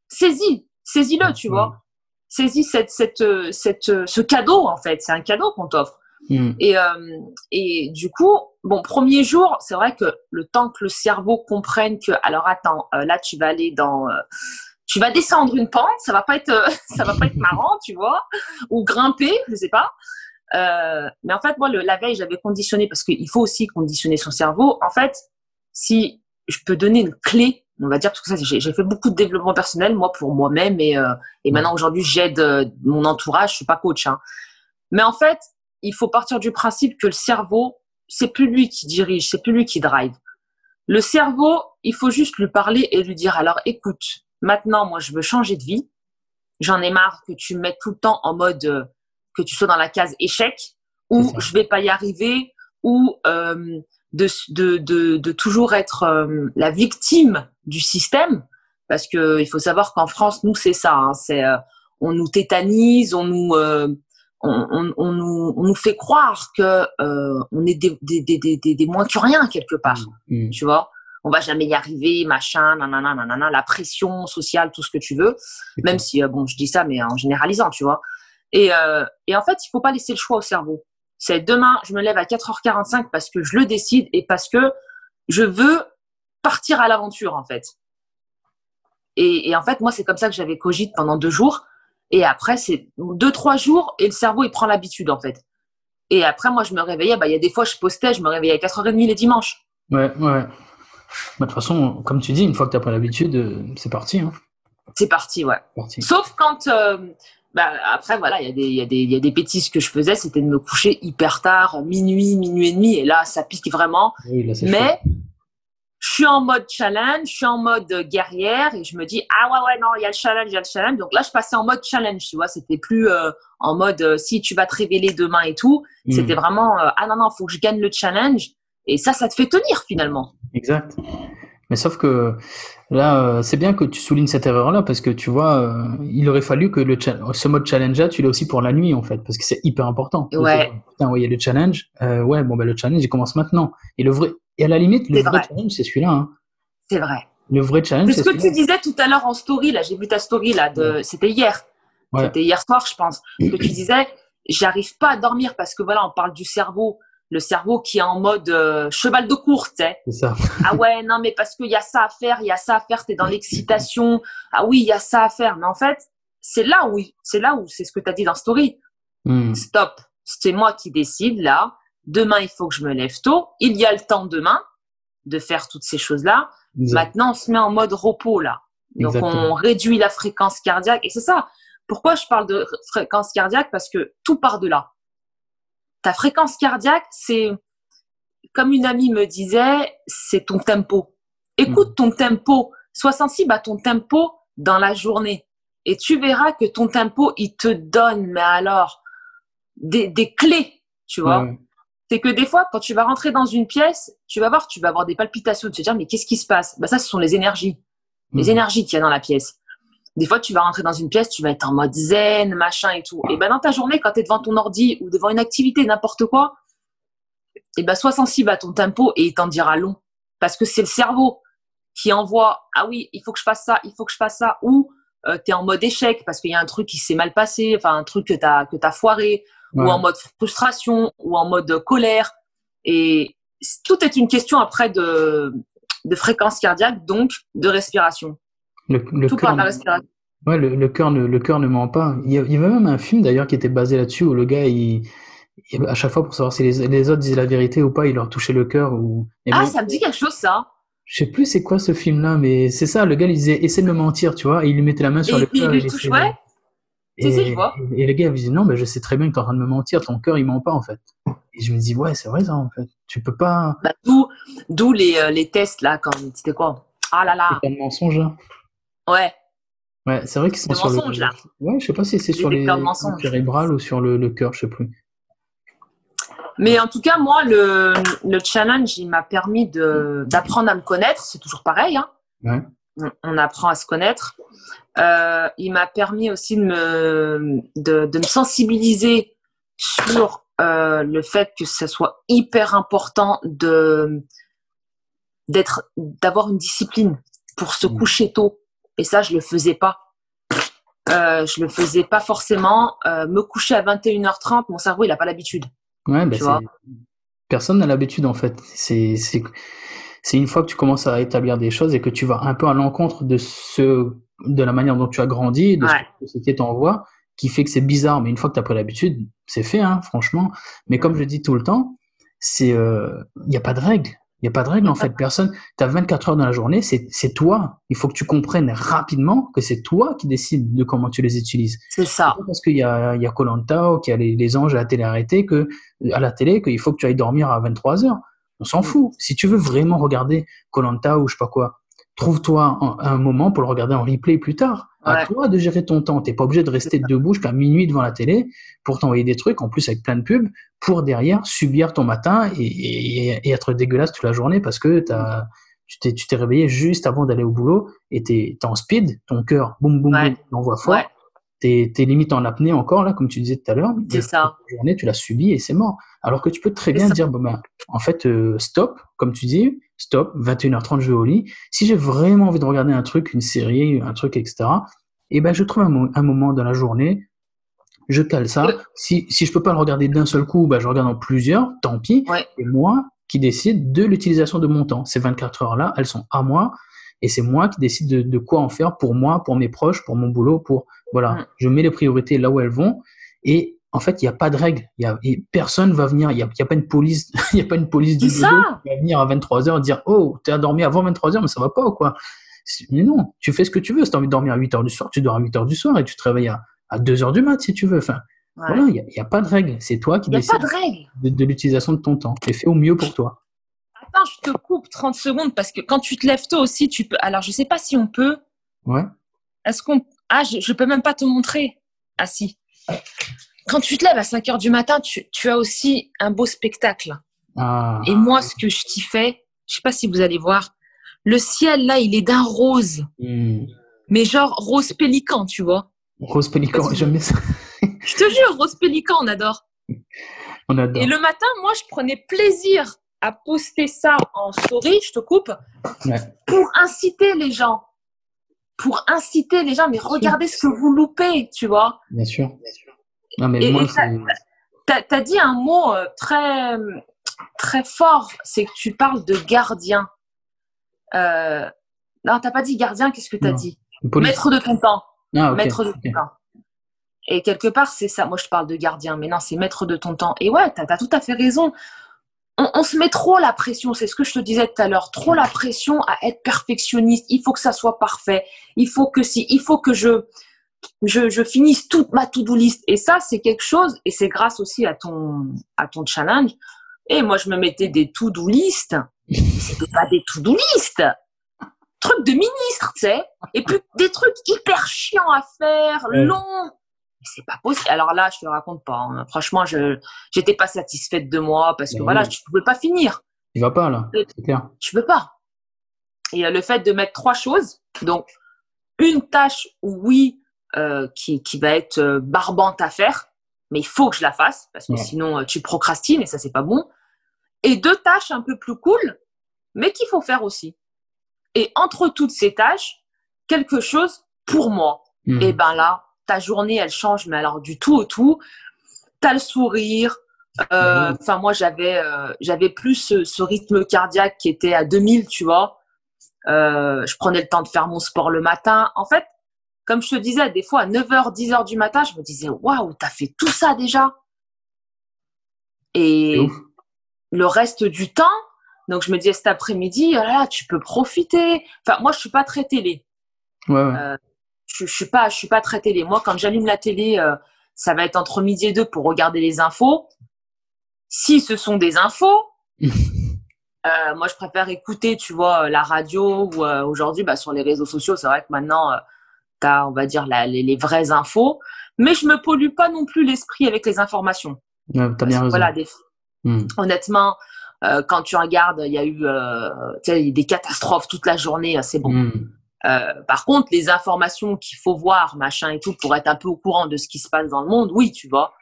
B: Saisis, saisis-le, tu vois. Saisis cette, cette, cette, ce cadeau, en fait. C'est un cadeau qu'on t'offre.
A: Hmm.
B: Et, euh, et du coup, bon, premier jour, c'est vrai que le temps que le cerveau comprenne que, alors attends, euh, là, tu vas aller dans, euh, tu vas descendre une pente, ça va pas être, [laughs] ça va pas être marrant, tu vois, ou grimper, je sais pas. mais en fait, moi, le, la veille, j'avais conditionné parce qu'il faut aussi conditionner son cerveau. En fait, si je peux donner une clé, on va dire, parce que ça, j'ai fait beaucoup de développement personnel, moi, pour moi-même, et, et maintenant, aujourd'hui, j'aide mon entourage, je suis pas coach, hein. Mais en fait, il faut partir du principe que le cerveau, c'est plus lui qui dirige, c'est plus lui qui drive. Le cerveau, il faut juste lui parler et lui dire alors écoute, maintenant moi je veux changer de vie. J'en ai marre que tu me mettes tout le temps en mode euh, que tu sois dans la case échec ou je vais pas y arriver ou euh, de, de, de, de, toujours être euh, la victime du système parce que il faut savoir qu'en France nous c'est ça hein, c'est on nous tétanise on nous on, nous, fait croire que euh, on est des, des, moins que rien quelque part, mm. Mm. tu vois? On va jamais y arriver, machin, nanana, nanana, la pression sociale, tout ce que tu veux. Même si, euh, bon, je dis ça, mais en généralisant, tu vois. Et, euh, et en fait, il faut pas laisser le choix au cerveau. C'est demain, je me lève à 4h45 parce que je le décide et parce que je veux partir à l'aventure, en fait. Et, et en fait, moi, c'est comme ça que j'avais cogite pendant deux jours. Et après, c'est deux, trois jours et le cerveau, il prend l'habitude, en fait. Et après, moi, je me réveillais. Bah, il y a des fois, je postais, je me réveillais à 4h30 les dimanches.
A: Ouais, ouais. Bah, de toute façon, comme tu dis, une fois que tu as pris l'habitude, euh, c'est parti. Hein.
B: C'est parti, ouais. Sauf quand. Euh, bah, après, voilà, il y, a des, y, a des bêtises que je faisais, c'était de me coucher hyper tard, minuit, minuit et demi. Et là, ça pique vraiment.
A: Oui, là,
B: Mais je suis en mode challenge, je suis en mode guerrière et je me dis ah ouais ouais non il y a le challenge, il y a le challenge. Donc là je passais en mode challenge, tu vois, c'était plus euh, en mode euh, si tu vas te révéler demain et tout. Hmm. C'était vraiment euh, ah non non faut que je gagne le challenge et ça ça te fait tenir finalement.
A: Exact. Mais sauf que là c'est bien que tu soulignes cette erreur là parce que tu vois il aurait fallu que le ce mode challenge là tu l'aies aussi pour la nuit en fait parce que c'est hyper important.
B: Ouais.
A: Putain, ouais, il y a le challenge. ouais bon ben le challenge il commence maintenant et le vrai et à la limite, le vrai, challenge, c'est celui-là. Hein.
B: C'est vrai.
A: Le vrai challenge,
B: c'est ce que tu disais tout à l'heure en story, là, j'ai vu ta story, là, de... c'était hier. C'était hier soir, je pense, que tu disais, j'arrive pas à dormir parce que voilà, on parle du cerveau, le cerveau qui est en mode euh, cheval de course.
A: C'est ça.
B: ah ouais, non, mais parce qu'il y a ça à faire, il y a ça à faire, tu es dans l'excitation. Ah oui, il y a ça à faire. Mais en fait, c'est là où, c'est là où, c'est ce que tu as dit dans story.
A: Hmm.
B: Stop. C'est moi qui décide, là. Demain, il faut que je me lève tôt. Il y a le temps demain de faire toutes ces choses-là. Maintenant, on se met en mode repos là. Donc, on réduit la fréquence cardiaque. Et c'est ça. Pourquoi je parle de fréquence cardiaque? Parce que tout part de là. Ta fréquence cardiaque, c'est, comme une amie me disait, c'est ton tempo. Écoute hmm. ton tempo. Sois sensible à ton tempo dans la journée. Et tu verras que ton tempo, il te donne, mais alors, des, clés, tu vois c'est que des fois, quand tu vas rentrer dans une pièce, tu vas voir, tu vas avoir des palpitations, tu vas te dire, mais qu'est-ce qui se passe? Bah, Ça, ce sont les énergies. Les mhm. énergies qu'il y a dans la pièce. Des fois, tu vas rentrer dans une pièce, tu vas être en mode zen, machin et tout. Et ben dans ta journée, quand tu es devant ton ordi ou devant une activité, n'importe quoi, et ben sois sensible à ton tempo et il t'en dira long. Parce que c'est le cerveau qui envoie, ah oui, il faut que je fasse ça, il faut que je fasse ça. Ou euh, tu es en mode échec parce qu'il y a un truc qui s'est mal passé, enfin un truc que tu as, que as foiré, ou en mode frustration, ou en mode colère. Et tout est une question après de, de fréquence cardiaque, donc de respiration.
A: Le, le
B: tout par la respiration.
A: Ouais, le, le cœur ne, le cœur ne ment pas. Il y, avait même un film d'ailleurs qui était basé là-dessus où le gars, il, à chaque fois pour savoir si les, les, autres disaient la vérité ou pas, il leur touchait le cœur. Ou...
B: ah, ça me dit quelque chose ça.
A: Je sais plus c'est quoi ce film-là, mais c'est ça. Le gars, il disait essaie de me mentir, tu vois, et il lui mettait la main sur le cœur.
B: Il lui touche, ouais.
A: Et, et, le gars, me disait non, mais je sais très bien que tu es en train de me mentir, ton cœur, il ment pas en fait. Et je me dis ouais, c'est vrai ça en fait. Tu peux pas.
B: Bah, D'où les, euh, les tests là, quand c'était quoi? Ah là là.
A: C'est un mensonge là.
B: Ouais.
A: Ouais, c'est vrai qu'ils sont sur
B: mensonge,
A: le.
B: là.
A: Ouais, je sais pas si c'est sur les cérébrales ou sur le, le cœur, je sais plus.
B: Mais en tout cas, moi, le, le challenge, il m'a permis d'apprendre à me connaître. C'est toujours pareil. Hein.
A: Ouais.
B: On, on, apprend à se connaître. Euh, il m'a permis aussi de me, de, de me sensibiliser sur euh, le fait que ce soit hyper important de d'être d'avoir une discipline pour se
A: Mmh.
B: coucher tôt. Et ça, je le faisais pas. Euh, je le faisais pas forcément. Euh, me coucher à 21h30, mon cerveau, il a pas l'habitude.
A: Ouais, bah. Personne n'a l'habitude en fait. C'est, une fois que tu commences à établir des choses et que tu vas un peu à l'encontre de ce, de la manière dont tu as grandi, de ce que la société t'envoie, qui fait que c'est bizarre. Mais une fois que tu as pris l'habitude, c'est fait, hein, franchement. Mais comme je dis tout le temps, c'est, euh, il n'y a pas de règle. Il n'y a pas de règle en fait. Personne, tu as 24 heures dans la journée, c'est, toi. Il faut que tu comprennes rapidement que c'est toi qui décides de comment tu les utilises.
B: C'est ça.
A: Parce qu'il y a, il y a Koh-Lanta ou qu'il y a les, les anges à la télé arrêtés que, à la télé qu'il faut que tu ailles dormir à 23 heures. On s'en fout. Si tu veux vraiment regarder Koh-Lanta ou je sais pas quoi, trouve-toi un, un moment pour le regarder en replay plus tard. À
B: Ouais.
A: toi de gérer ton temps. T'es pas obligé de rester debout jusqu'à minuit devant la télé pour t'envoyer des trucs, en plus avec plein de pubs, pour derrière subir ton matin et, et- et être dégueulasse toute la journée parce que t'as, tu t'es, réveillé juste avant d'aller au boulot et t'es, en speed, ton cœur, boum, boum,
B: Ouais.
A: boum, il envoie fort.
B: Ouais.
A: T'es, t'es limite en apnée encore, là, comme tu disais tout à l'heure.
B: C'est ça.
A: La journée, tu l'as subi et c'est mort. Alors que tu peux très bien
B: ça.
A: dire, bon ben, en fait, euh, stop, comme tu dis, stop, 21h30, je vais au lit. Si j'ai vraiment envie de regarder un truc, une série, un truc, etc., et ben, je trouve un, mo- un moment dans la journée, je cale ça. Si, si je peux pas le regarder d'un seul coup, ben, je regarde en plusieurs, tant pis.
B: Ouais.
A: Et moi qui décide de l'utilisation de mon temps. Ces 24 heures-là, elles sont à moi. Et c'est moi qui décide de, de quoi en faire pour moi, pour mes proches, pour mon boulot, pour voilà.
B: Mm.
A: Je mets les priorités là où elles vont. Et en fait, il n'y a pas de règle. Y a, et personne va venir. Il n'y a, il y a pas une police. [laughs] Il a pas une police du
B: ça.
A: qui va venir à 23 h dire oh t'es dormi avant 23 h mais ça va pas ou quoi? Mais non, tu fais ce que tu veux. Si t'as envie de dormir à 8 h du soir, tu dors à 8 h du soir et tu te réveilles à, à 2 h du mat si tu veux. Enfin,
B: Ouais.
A: voilà, il n'y a, pas de règle. C'est toi qui décides
B: de règle.
A: de, de l'utilisation de ton temps. Et fais au mieux pour toi.
B: Attends, je te coupe 30 secondes parce que quand tu te lèves tôt aussi, tu peux. Alors, je sais pas si on peut.
A: Ouais.
B: Est-ce qu'on. Ah, je, je peux même pas te montrer. Ah, si. Quand tu te lèves à 5 heures du matin, tu, tu as aussi un beau spectacle.
A: Ah,
B: Et moi, ce que je t'y fais, je sais pas si vous allez voir, le ciel là, il est d'un rose,
A: hmm.
B: mais genre rose pélican, tu vois.
A: Rose Pélican, jamais ça. [laughs]
B: Je te jure, rose pélican, on adore.
A: On adore.
B: Et le matin, moi, je prenais plaisir à poster ça en story, je te coupe,
A: Ouais.
B: pour inciter les gens. Pour inciter les gens, mais regardez ce que vous loupez, tu vois.
A: Bien sûr. Non, mais
B: Et-
A: moi.
B: T'as as dit un mot euh, très, très fort, c'est que tu parles de gardien. Euh, non, t'as pas dit gardien, qu'est-ce que t'as
A: Non.
B: dit? Maître de ton temps.
A: Ah.
B: Maître de ton temps. Et quelque part, c'est ça. Moi, je parle de gardien, mais non, c'est maître de ton temps. Et ouais, t'as as tout à fait raison. On, on se met trop la pression, c'est ce que je te disais tout à l'heure, trop la pression à être perfectionniste. Il faut que ça soit parfait. Il faut que si, il faut que je, je, je finisse toute ma to-do list. Et ça, c'est quelque chose, et c'est grâce aussi à ton, à ton challenge. Et moi, je me mettais des to-do list. C'était pas des to-do list. Trucs de ministre, tu sais. Et puis des trucs hyper chiants à faire,
A: Ouais.
B: longs. Mais C'est pas possible. Alors là, je te raconte pas. hein. Franchement, je j'étais pas satisfaite de moi parce que
A: Ben
B: voilà, je pouvais pas finir.
A: Il va pas, là. C'est clair.
B: Je peux pas. Et euh, le fait de mettre trois choses, donc une tâche, oui, euh, qui, qui va être euh, barbante à faire, mais il faut que je la fasse parce que
A: Ouais.
B: sinon euh, tu procrastines et ça c'est pas bon. Et deux tâches un peu plus cool, mais qu'il faut faire aussi. Et entre toutes ces tâches, quelque chose pour moi.
A: Hmm.
B: Et ben là, ta journée, elle change, mais alors du tout au tout. Tu as le sourire. Euh. Enfin, moi, j'avais euh, j'avais plus ce, ce rythme cardiaque qui était à 2000, tu vois. Je prenais le temps de faire mon sport le matin. En fait, comme je te disais, des fois à 9h, 10h du matin, je me disais, waouh, t'as fait tout ça déjà. Et
A: ouf.
B: le reste du temps, donc je me disais cet après-midi, oh là là, tu peux profiter. Enfin, moi, je suis pas très télé.
A: Ouais, ouais.
B: Euh, je, je suis pas, je suis pas très télé. Moi, quand j'allume la télé, euh, ça va être entre midi et deux pour regarder les infos. Si ce sont des infos, [laughs] euh, moi, je préfère écouter, tu vois, la radio ou aujourd'hui, bah, sur les réseaux sociaux, c'est vrai que maintenant, tu as, on va dire, la- les, les vraies infos. Mais je me pollue pas non plus l'esprit avec les informations.
A: Ouais, T'as bien raison.
B: Voilà, des,
A: Hmm.
B: honnêtement, euh, quand tu regardes, il y a eu euh, des catastrophes toute la journée, c'est bon.
A: Hmm.
B: Euh, par contre, les informations qu'il faut voir, machin et tout, pour être un peu au courant de ce qui se passe dans le monde, oui, tu vois.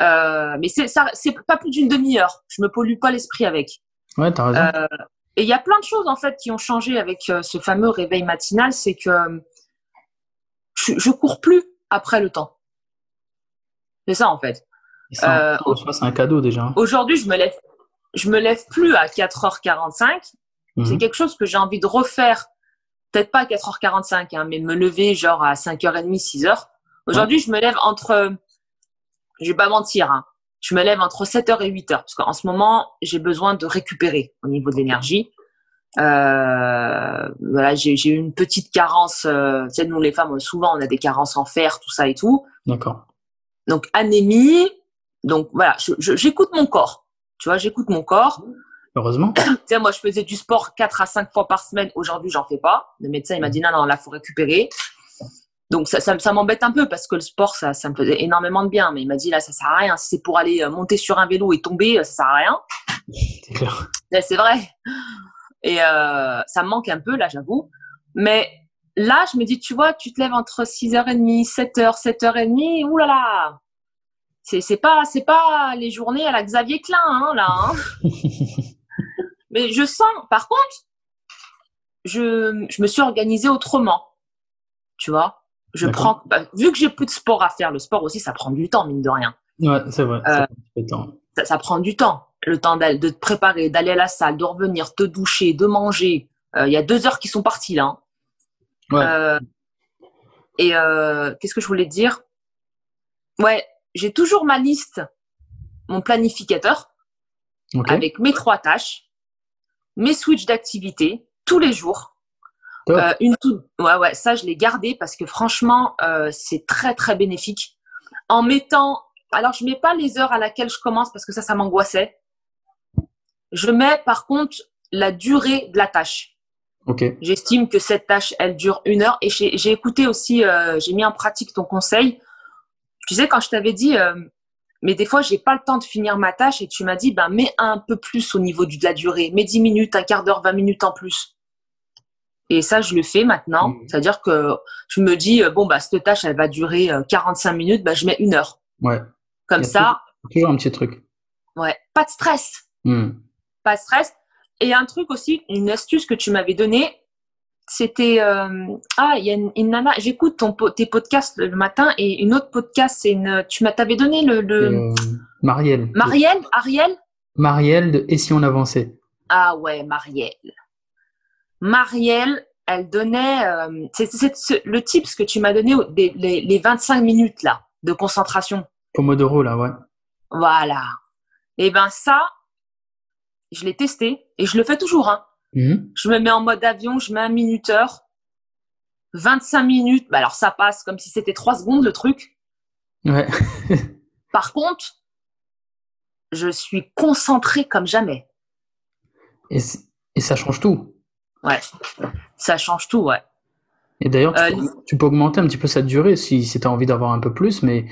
B: Mais c'est pas plus d'une demi-heure. Je me pollue pas l'esprit avec.
A: Ouais, t'as raison.
B: Et il y a plein de choses en fait qui ont changé avec ce fameux réveil matinal, c'est que je, je cours plus après le temps. C'est ça en fait.
A: Ça,
B: euh,
A: c'est un cadeau déjà.
B: Aujourd'hui, je me lève, je me lève plus à 4h45. C'est
A: Mhm.
B: quelque chose que j'ai envie de refaire. Peut-être pas à 4h45, hein, mais me lever genre à 5h30, 6h. Aujourd'hui, je me lève entre, je vais pas mentir, hein, je me lève entre 7h et 8h. Parce qu'en ce moment, j'ai besoin de récupérer au niveau de l'énergie. Euh, voilà, j'ai eu une petite carence. Euh, tu sais, nous les femmes, souvent, on a des carences en fer, tout ça et tout.
A: D'accord.
B: Donc anémie. Donc voilà, j'écoute mon corps. Tu vois, j'écoute mon corps.
A: Heureusement. [coughs]
B: Tu sais, moi, je faisais du sport 4 à 5 fois par semaine. Aujourd'hui, j'en fais pas. Le médecin, il m'a dit non, non, là, faut récupérer. Donc, ça, ça, ça m'embête un peu parce que le sport, ça, ça me faisait énormément de bien. Mais il m'a dit là, ça sert à rien. Si c'est pour aller euh, monter sur un vélo et tomber, ça sert à rien.
A: C'est clair.
B: Là, C'est vrai. Et euh, ça me manque un peu, là, j'avoue. Mais là, je me dis, tu vois, tu te lèves entre 6h30, 7h, 7h30. Ouh là là c'est c'est pas c'est pas les journées à la Xavier Klein hein, là hein. [laughs] mais je sens par contre je, je me suis organisée autrement tu vois je
A: D'accord.
B: prends bah, vu que j'ai plus de sport à faire le sport aussi ça prend du temps mine de rien
A: Ouais, c'est vrai.
B: Euh,
A: ça prend petit peu de temps.
B: ça, ça prend du temps le temps de te préparer d'aller à la salle de revenir te doucher de manger Euh, il y a deux heures qui sont parties là hein.
A: Ouais.
B: Euh, et euh, qu'est-ce que je voulais te dire? Ouais, j'ai toujours ma liste, mon planificateur avec mes trois tâches, mes switches d'activité tous les jours. Euh, une. Ouais, ouais, ça je l'ai gardé parce que franchement, euh, c'est très très bénéfique. En mettant, alors je mets pas les heures à laquelle je commence parce que ça, ça m'angoissait. Je mets par contre la durée de la tâche.
A: Ok.
B: J'estime que cette tâche, elle dure une heure. Et j'ai écouté aussi, euh, j'ai mis en pratique ton conseil. Tu sais, quand je t'avais dit, euh, mais des fois, j'ai pas le temps de finir ma tâche, et tu m'as dit, ben, mets un peu plus au niveau de la durée. Mets 10 minutes, un quart d'heure, 20 minutes en plus. Et ça, je le fais maintenant.
A: Mhm.
B: C'est-à-dire que je me dis, euh, bon, bah, cette tâche, elle va durer euh, 45 minutes, bah, je mets une heure.
A: Ouais.
B: Comme ça,
A: Toujours un petit truc.
B: ouais, pas de stress.
A: Hmm.
B: Pas de stress. Et un truc aussi, une astuce que tu m'avais donnée, c'était euh, ah il y a une, une nana. J'écoute ton tes podcasts le matin et une autre podcast, c'est une. Tu m'as t'avais donné le, le
A: Euh, Marielle.
B: Marielle, Ariel?
A: Marielle de Et si on avançait?
B: Ah ouais, Marielle. Marielle, elle donnait. euh, c'est c'est ce- le tips que tu m'as donné des, les, les 25 minutes là de concentration.
A: Pomodoro, là, ouais.
B: Voilà. Et ben ça, je l'ai testé et je le fais toujours. Hein.
A: Mhm.
B: je me mets en mode avion, je mets un minuteur, 25 minutes, bah alors ça passe comme si c'était 3 secondes le truc.
A: Ouais. [laughs]
B: Par contre, je suis concentrée comme jamais.
A: Et, ça change tout.
B: Ouais, ça change tout, ouais.
A: Et d'ailleurs, tu,
B: Euh,
A: peux- tu peux augmenter un petit peu cette durée si, si tu as envie d'avoir un peu plus, mais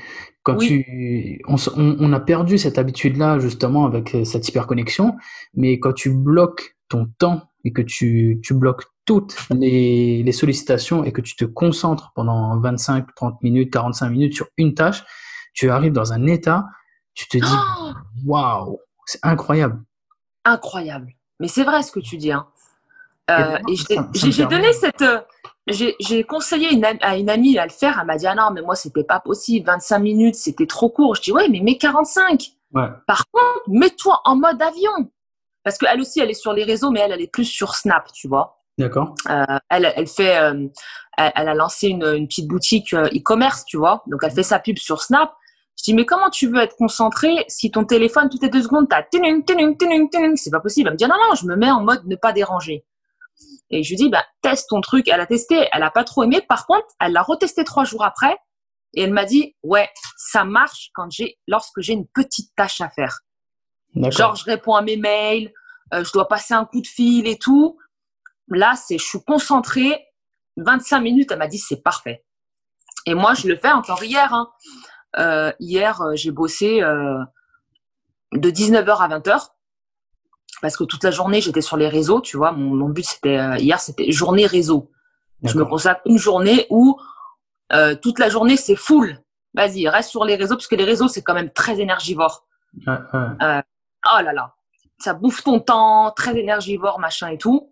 A: quand
B: Oui.
A: tu. On, on- a perdu cette habitude-là, justement, avec euh, cette hyperconnexion, mais quand tu bloques ton temps et que tu, tu bloques toutes les, les sollicitations et que tu te concentres pendant 25, 30 minutes, 45 minutes sur une tâche, tu arrives dans un état, tu te dis, [gasps] waouh, c'est incroyable.
B: incroyable. Mais c'est vrai ce que tu dis. Hein. Euh,
A: Et me
B: j'ai donné cette, euh, j'ai conseillé une, à une amie à le faire. Elle m'a dit ah non, mais moi, c'était pas possible. 25 minutes, c'était trop court. Je dis ouais, mais mets 45.
A: Ouais.
B: Par contre, mets-toi en mode avion. Parce qu'elle aussi, elle est sur les réseaux, mais elle, elle est plus sur Snap, tu vois.
A: D'accord.
B: Euh, elle, elle fait, euh, elle, elle a lancé une, une petite boutique euh, e-commerce, tu vois. Donc, elle fait sa pub sur Snap. Je dis, mais comment tu veux être concentré si ton téléphone, toutes les deux secondes, t'as. C'est pas possible. Elle me dit, non, non, je me mets en mode ne pas déranger. Et je lui dis, bah, teste ton truc. Elle a testé, elle a pas trop aimé. Par contre, elle l'a retesté trois jours après. Et elle m'a dit, ouais, ça marche quand j'ai, lorsque j'ai une petite tâche à faire. Genre, je réponds à mes mails, euh, je dois passer un coup de fil et tout. Là, c'est, je suis concentrée. 25 minutes, elle m'a dit, c'est parfait. Et moi, je le fais encore hier. Hein. Euh, hier, euh, j'ai bossé euh, de 19h à 20h parce que toute la journée, j'étais sur les réseaux, tu vois. Mon, mon but, c'était euh, hier, c'était journée réseau. Je me consacre une journée où euh, toute la journée, c'est full. Vas-y, reste sur les réseaux parce que les réseaux, c'est quand même très énergivore.
A: Ouais, ouais.
B: Euh, oh là là, ça bouffe ton temps, très énergivore, machin et tout.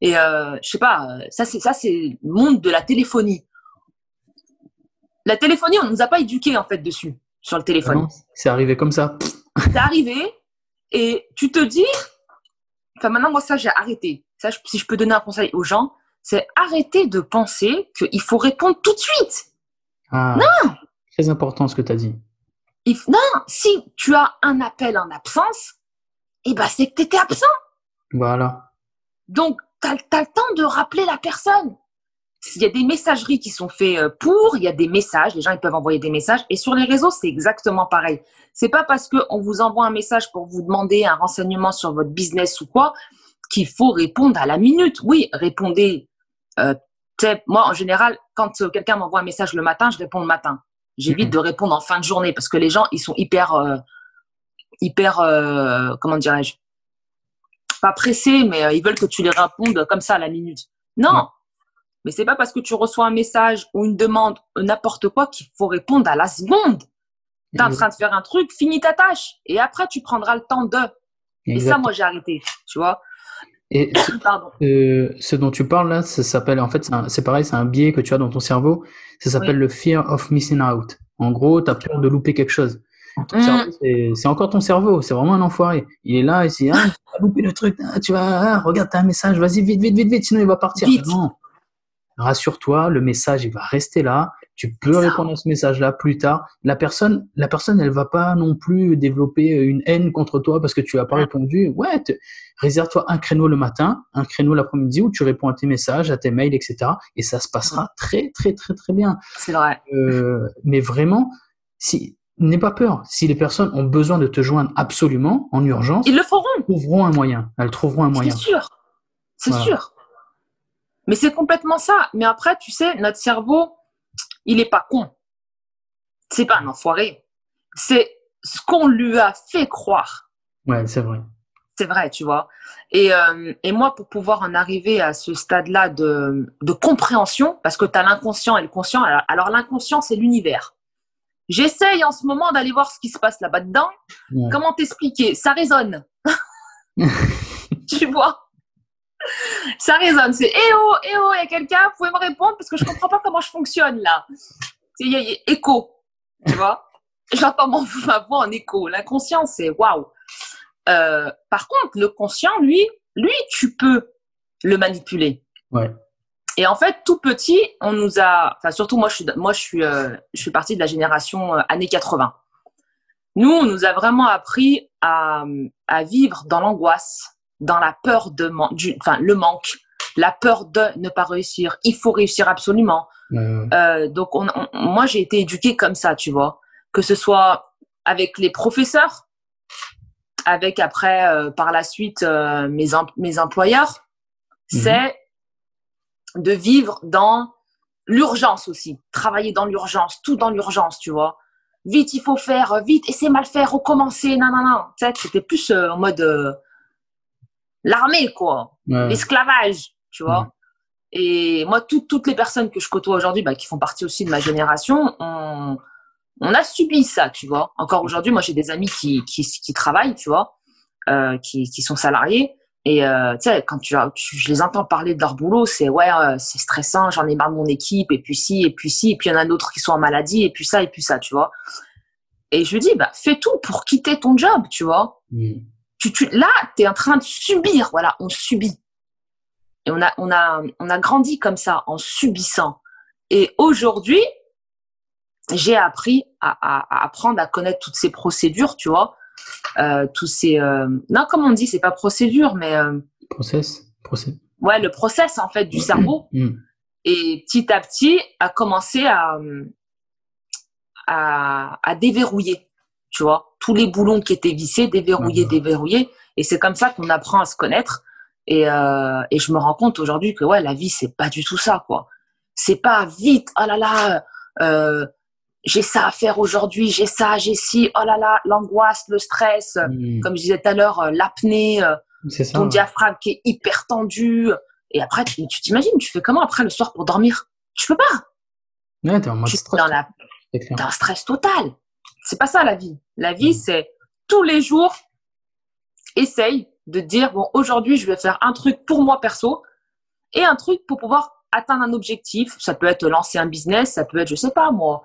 B: Et je sais pas, ça c'est ça c'est le monde de la téléphonie. La téléphonie, on nous a pas éduqués en fait dessus sur le téléphone.
A: Non, c'est arrivé comme ça.
B: C'est arrivé et tu te dis, enfin maintenant moi ça j'ai arrêté. Ça, je- si je peux donner un conseil aux gens, c'est arrêter de penser qu'il faut répondre tout de suite.
A: Ah, Très important ce que tu as dit.
B: Il f- non, si tu as un appel en absence, eh ben c'est que tu étais absent.
A: Voilà.
B: Donc, tu as, le temps de rappeler la personne. Il y a des messageries qui sont faites euh, pour, il y a des messages, les gens ils peuvent envoyer des messages. Et sur les réseaux, c'est exactement pareil. C'est pas parce qu'on vous envoie un message pour vous demander un renseignement sur votre business ou quoi qu'il faut répondre à la minute. Oui, répondez. Euh, moi, en général, quand euh, quelqu'un m'envoie un message le matin, je réponds le matin. J'évite
A: Mhm.
B: de répondre en fin de journée parce que les gens, ils sont hyper, euh, hyper, euh, comment dirais-je, pas pressés, mais euh, ils veulent que tu les répondes comme ça à la minute. Non. Mais c'est pas parce que tu reçois un message ou une demande, n'importe quoi, qu'il faut répondre à la seconde. T'es en train de faire un truc, finis ta tâche, et après tu prendras le temps de. Et ça, moi, j'ai arrêté, tu vois.
A: Et [coughs] ce,
B: Pardon.
A: euh, ce dont tu parles là, ça s'appelle, en fait, c'est pareil, c'est un biais que tu as dans ton cerveau. Ça s'appelle
B: Oui.
A: le fear of missing out. En gros, tu as peur de louper quelque chose.
B: Mm.
A: c'est- c'est encore ton cerveau, c'est vraiment un enfoiré. Il est là, il se dit, ah, tu vas louper le truc, ah, tu vas, ah, regarde, t'as un message, vas-y, vite, vite, vite, vite, sinon il va partir.
B: Vite.
A: Non. Rassure-toi, le message, il va rester là. Tu peux répondre à ce message-là plus tard. La personne, la personne, elle va pas non plus développer une haine contre toi parce que tu as pas
B: Mm.
A: répondu. Ouais, réserve-toi un créneau le matin, un créneau l'après-midi où tu réponds à tes messages, à tes mails, etc. Et ça se passera très, très, très, très bien.
B: C'est vrai.
A: Euh, mais vraiment, si, n'aie pas peur. Si les personnes ont besoin de te joindre absolument, en urgence,
B: Ils le feront,
A: elles trouveront un moyen. Elles trouveront un moyen.
B: c'est sûr. C'est
A: Voilà.
B: sûr. Mais c'est complètement ça. Mais après, tu sais, notre cerveau, il est pas con. C'est pas un enfoiré. C'est ce qu'on lui a fait croire.
A: Ouais, c'est vrai.
B: C'est vrai, tu vois. Et, euh, et moi, pour pouvoir en arriver à ce stade-là de, de compréhension, parce que tu as l'inconscient et le conscient, alors, alors l'inconscient, c'est l'univers. J'essaye en ce moment d'aller voir ce qui se passe là-bas dedans.
A: Ouais.
B: Comment t'expliquer? Ça résonne. [laughs] tu vois? Ça résonne. C'est Eh oh, eh oh, il y a quelqu'un, vous pouvez me répondre parce que je comprends pas comment je fonctionne là. C'est- Il y, a- il y a écho, tu vois? J'entends mon- [laughs] ma voix en écho. L'inconscient, c'est waouh. Euh, par contre, le conscient, lui, lui, tu peux le manipuler.
A: Ouais.
B: Et en fait, tout petit, on nous a, enfin surtout moi, je suis, moi, je suis, euh, je suis partie de la génération euh, années 80. Nous, on nous a vraiment appris à, à vivre dans l'angoisse, dans la peur de, man- du, enfin, le manque, la peur de ne pas réussir. Il faut réussir absolument.
A: Euh,
B: Euh, donc, on, on- moi, j'ai été éduquée comme ça, tu vois. Que ce soit avec les professeurs, avec après, euh, par la suite, euh, mes, em- mes employeurs,
A: Mhm.
B: c'est de vivre dans l'urgence aussi. Travailler dans l'urgence, tout dans l'urgence, tu vois. Vite, il faut faire, vite, et c'est mal faire, recommencer, non, non, non. Tu sais, c'était plus en mode l'armée, quoi
A: ouais.
B: l'esclavage, tu vois.
A: Ouais.
B: Et moi, tout- toutes les personnes que je côtoie aujourd'hui, bah, qui font partie aussi de ma génération, on, on a subi ça, tu vois. Encore aujourd'hui, moi, j'ai des amis qui, qui, qui travaillent, tu vois, euh, qui, qui sont salariés. Et euh, tu sais, quand tu, je les entends parler de leur boulot, c'est ouais, euh, c'est stressant, j'en ai marre de mon équipe, et puis si, et puis si, et puis il y en a d'autres qui sont en maladie, et puis ça, et puis ça, tu vois. Et je lui dis, bah, fais tout pour quitter ton job, tu vois. Mm. Tu, tu, là, tu es en train de subir, voilà, on subit. Et on a, on, a, on a grandi comme ça, en subissant. Et aujourd'hui, j'ai appris à, à, apprendre à connaître toutes ces procédures, tu vois. Euh, tous ces. Euh... Non, comme on dit, c'est pas procédure, mais. Euh...
A: Process. Process.
B: Ouais, le process, en fait, du cerveau. [clears throat] Mm. Et petit à petit, a commencé à, à, à, déverrouiller, tu vois. Tous les boulons qui étaient vissés, déverrouiller, déverrouiller. Et c'est comme ça qu'on apprend à se connaître. Et, euh, et je me rends compte aujourd'hui que ouais, la vie, c'est pas du tout ça, quoi. C'est pas vite, oh là là, euh, j'ai ça à faire aujourd'hui, j'ai ça, j'ai ci, oh là là, l'angoisse, le stress, hmm. comme je disais tout à l'heure, euh, l'apnée, ton diaphragme qui est hyper tendu. Et après, tu t'imagines, tu fais comment après le soir pour dormir? Tu peux pas.
A: Ouais, t'es en mode stress.
B: Dans la... un stress total. C'est pas ça la vie. La vie, hmm. c'est tous les jours, essaye de dire, bon, aujourd'hui, je vais faire un truc pour moi perso et un truc pour pouvoir atteindre un objectif. Ça peut être lancer un business, ça peut être, je sais pas moi,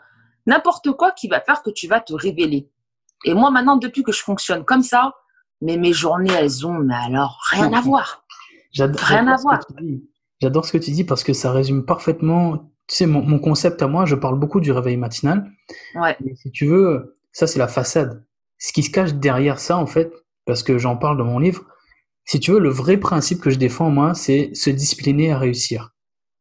B: n'importe quoi qui va faire que tu vas te révéler. Et moi, maintenant, depuis que je fonctionne comme ça, mais mes journées, elles ont, mais alors, rien à voir. Rien à voir.
A: J'adore ce que tu dis parce que ça résume parfaitement, tu sais, mon, concept à moi, je parle beaucoup du réveil matinal.
B: Ouais.
A: si tu veux, ça, c'est la façade. Ce qui se cache derrière ça, en fait, parce que j'en parle dans mon livre, si tu veux, le vrai principe que je défends, moi, c'est se discipliner à réussir.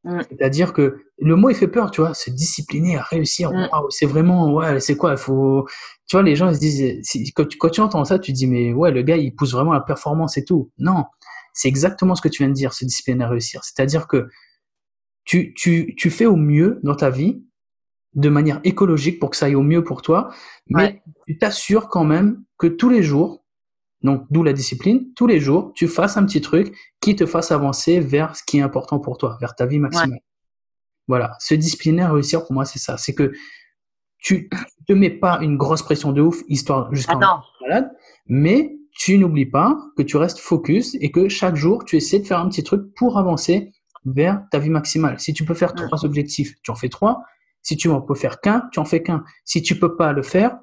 A: Mm. C'est-à-dire que le mot il fait peur, tu vois, se discipliner à réussir. Mm. c'est vraiment, ouais, c'est quoi Il faut, tu vois, les gens ils se disent, quand, tu, quand tu entends ça, tu te dis, mais ouais, le gars il pousse vraiment la performance et tout. Non, c'est exactement ce que tu viens de dire, se discipliner à réussir. C'est-à-dire que tu, tu, tu fais au mieux dans ta vie de manière écologique pour que ça aille au mieux pour toi, mais tu t'assures quand même que tous les jours, donc, d'où la discipline. Tous les jours, tu fasses un petit truc qui te fasse avancer vers ce qui est important pour toi, vers ta vie maximale. Voilà. Se discipliner à réussir, pour moi, c'est ça. C'est que tu te mets pas une grosse pression de ouf, histoire jusqu'à
B: ah
A: malade, mais tu n'oublies pas que tu restes focus et que chaque jour, tu essaies de faire un petit truc pour avancer vers ta vie maximale. Si tu peux faire trois objectifs, tu en fais trois. Si tu en peux faire qu'un, tu en fais qu'un. Si tu peux pas le faire,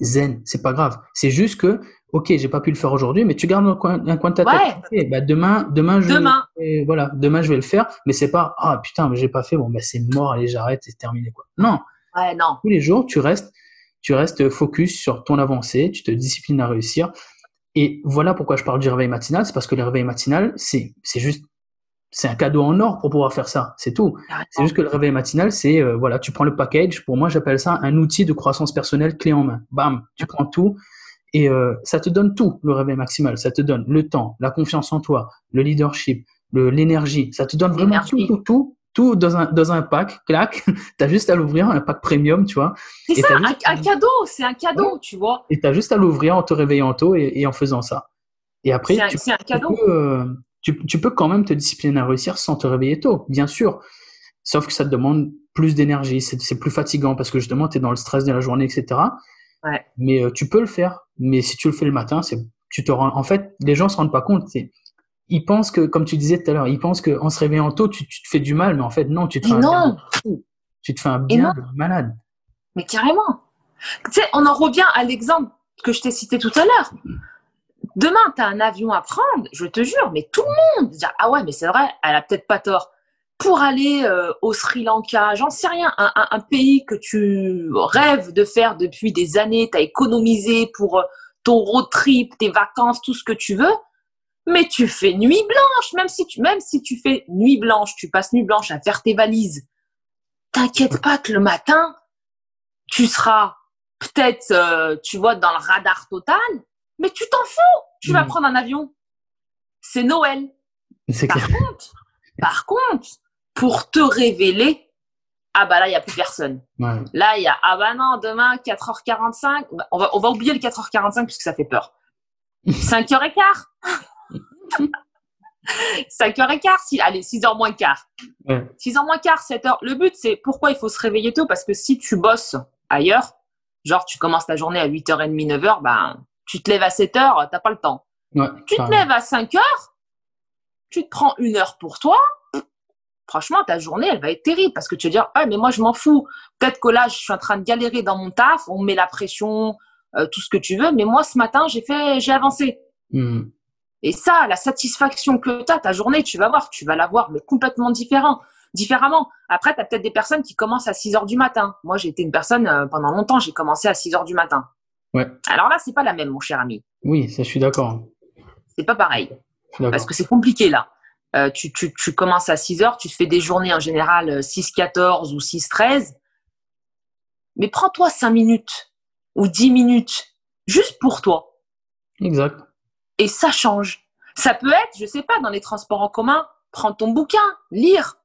A: zen, c'est pas grave. C'est juste que ok, j'ai pas pu le faire aujourd'hui, mais tu gardes un coin, un coin de ta tête. Bah, demain, demain, je
B: demain.
A: Vais, voilà, demain je vais le faire, mais c'est pas ah putain, mais j'ai pas fait, bon bah c'est mort, allez j'arrête, c'est terminé quoi. Non.
B: Ouais, non.
A: Tous les jours, tu restes, tu restes focus sur ton avancée, tu te disciplines à réussir. Et voilà pourquoi je parle du réveil matinal, c'est parce que le réveil matinal, c'est c'est juste c'est un cadeau en or pour pouvoir faire ça, c'est tout. C'est juste que le réveil matinal, c'est euh, voilà, tu prends le package. Pour moi, j'appelle ça un outil de croissance personnelle clé en main. Bam, tu prends tout et euh, ça te donne tout, le réveil maximal. Ça te donne le temps, la confiance en toi, le leadership, l'énergie. Ça te donne vraiment tout, tout, tout, tout dans un, dans un pack, clac. [laughs] tu as juste à l'ouvrir, un pack premium, tu vois.
B: C'est ça, un, cadeau, c'est un cadeau, tu vois.
A: Et tu as juste à l'ouvrir en te réveillant tôt et, en faisant ça. Et après,
B: tu, un cadeau.
A: Peux, euh, tu, tu, peux quand même te discipliner à réussir sans te réveiller tôt, bien sûr. Sauf que ça te demande plus d'énergie, c'est plus fatigant parce que justement, tu es dans le stress de la journée, etc. Mais euh, tu peux le faire. Mais si tu le fais le matin, c'est, tu te rends, en fait, les gens se rendent pas compte. Ils pensent que, comme tu disais tout à l'heure, ils pensent qu'en se réveillant tôt, tu, te fais du mal, mais en fait, non, tu te fais un bien. Tu te fais un bien malade.
B: Mais carrément. Tu sais, on en revient à l'exemple que je t'ai cité tout à l'heure. Demain, tu as un avion à prendre, je te jure, mais tout le monde dire Ah ouais, mais c'est vrai, elle a peut-être pas tort. Pour aller euh, au Sri Lanka, j'en sais rien, un, pays que tu rêves de faire depuis des années, tu as économisé pour euh, ton road trip, tes vacances, tout ce que tu veux, mais tu fais nuit blanche, même si tu, même si tu fais nuit blanche, tu passes nuit blanche à faire tes valises, t'inquiète pas que le matin, tu seras peut-être, euh, tu vois, dans le radar total, mais tu t'en fous, tu vas mm. prendre un avion. C'est Noël. Par contre, par contre, pour te révéler, ah bah là, il n'y a plus personne. Là, il y a, ah bah non, demain, 4h45, on va, on va oublier le 4h45 puisque ça fait peur. [laughs] 5h15 5h15, [laughs] si, allez, 6h moins quart. 6h moins quart, 7h. Le but, c'est pourquoi il faut se réveiller tôt? Parce que si tu bosses ailleurs, genre tu commences ta journée à 8h30, 9h, ben, tu te lèves à 7h, t'as pas le temps. tu te lèves à 5 heures, tu te prends une heure pour toi. Franchement, ta journée, elle va être terrible parce que tu vas dire, ah, mais moi, je m'en fous. Peut-être que là, je suis en train de galérer dans mon taf, on met la pression, euh, tout ce que tu veux, mais moi, ce matin, j'ai fait, j'ai avancé. Hmm. Et ça, la satisfaction que tu as, ta journée, tu vas voir, tu vas la voir, mais complètement différent, différemment. Après, tu as peut-être des personnes qui commencent à 6 heures du matin. Moi, j'ai été une personne, euh, pendant longtemps, j'ai commencé à 6 heures du matin.
A: Ouais.
B: Alors là, c'est pas la même, mon cher ami.
A: Oui, ça, je suis d'accord.
B: C'est pas pareil. Parce que c'est compliqué là. Euh, tu, tu, tu, commences à 6 heures, tu te fais des journées en général 6-14 euh, ou 6-13. Mais prends-toi 5 minutes ou 10 minutes juste pour toi.
A: Exact
B: et ça change. Ça peut être, je sais pas, dans les transports en commun, prendre ton bouquin, lire.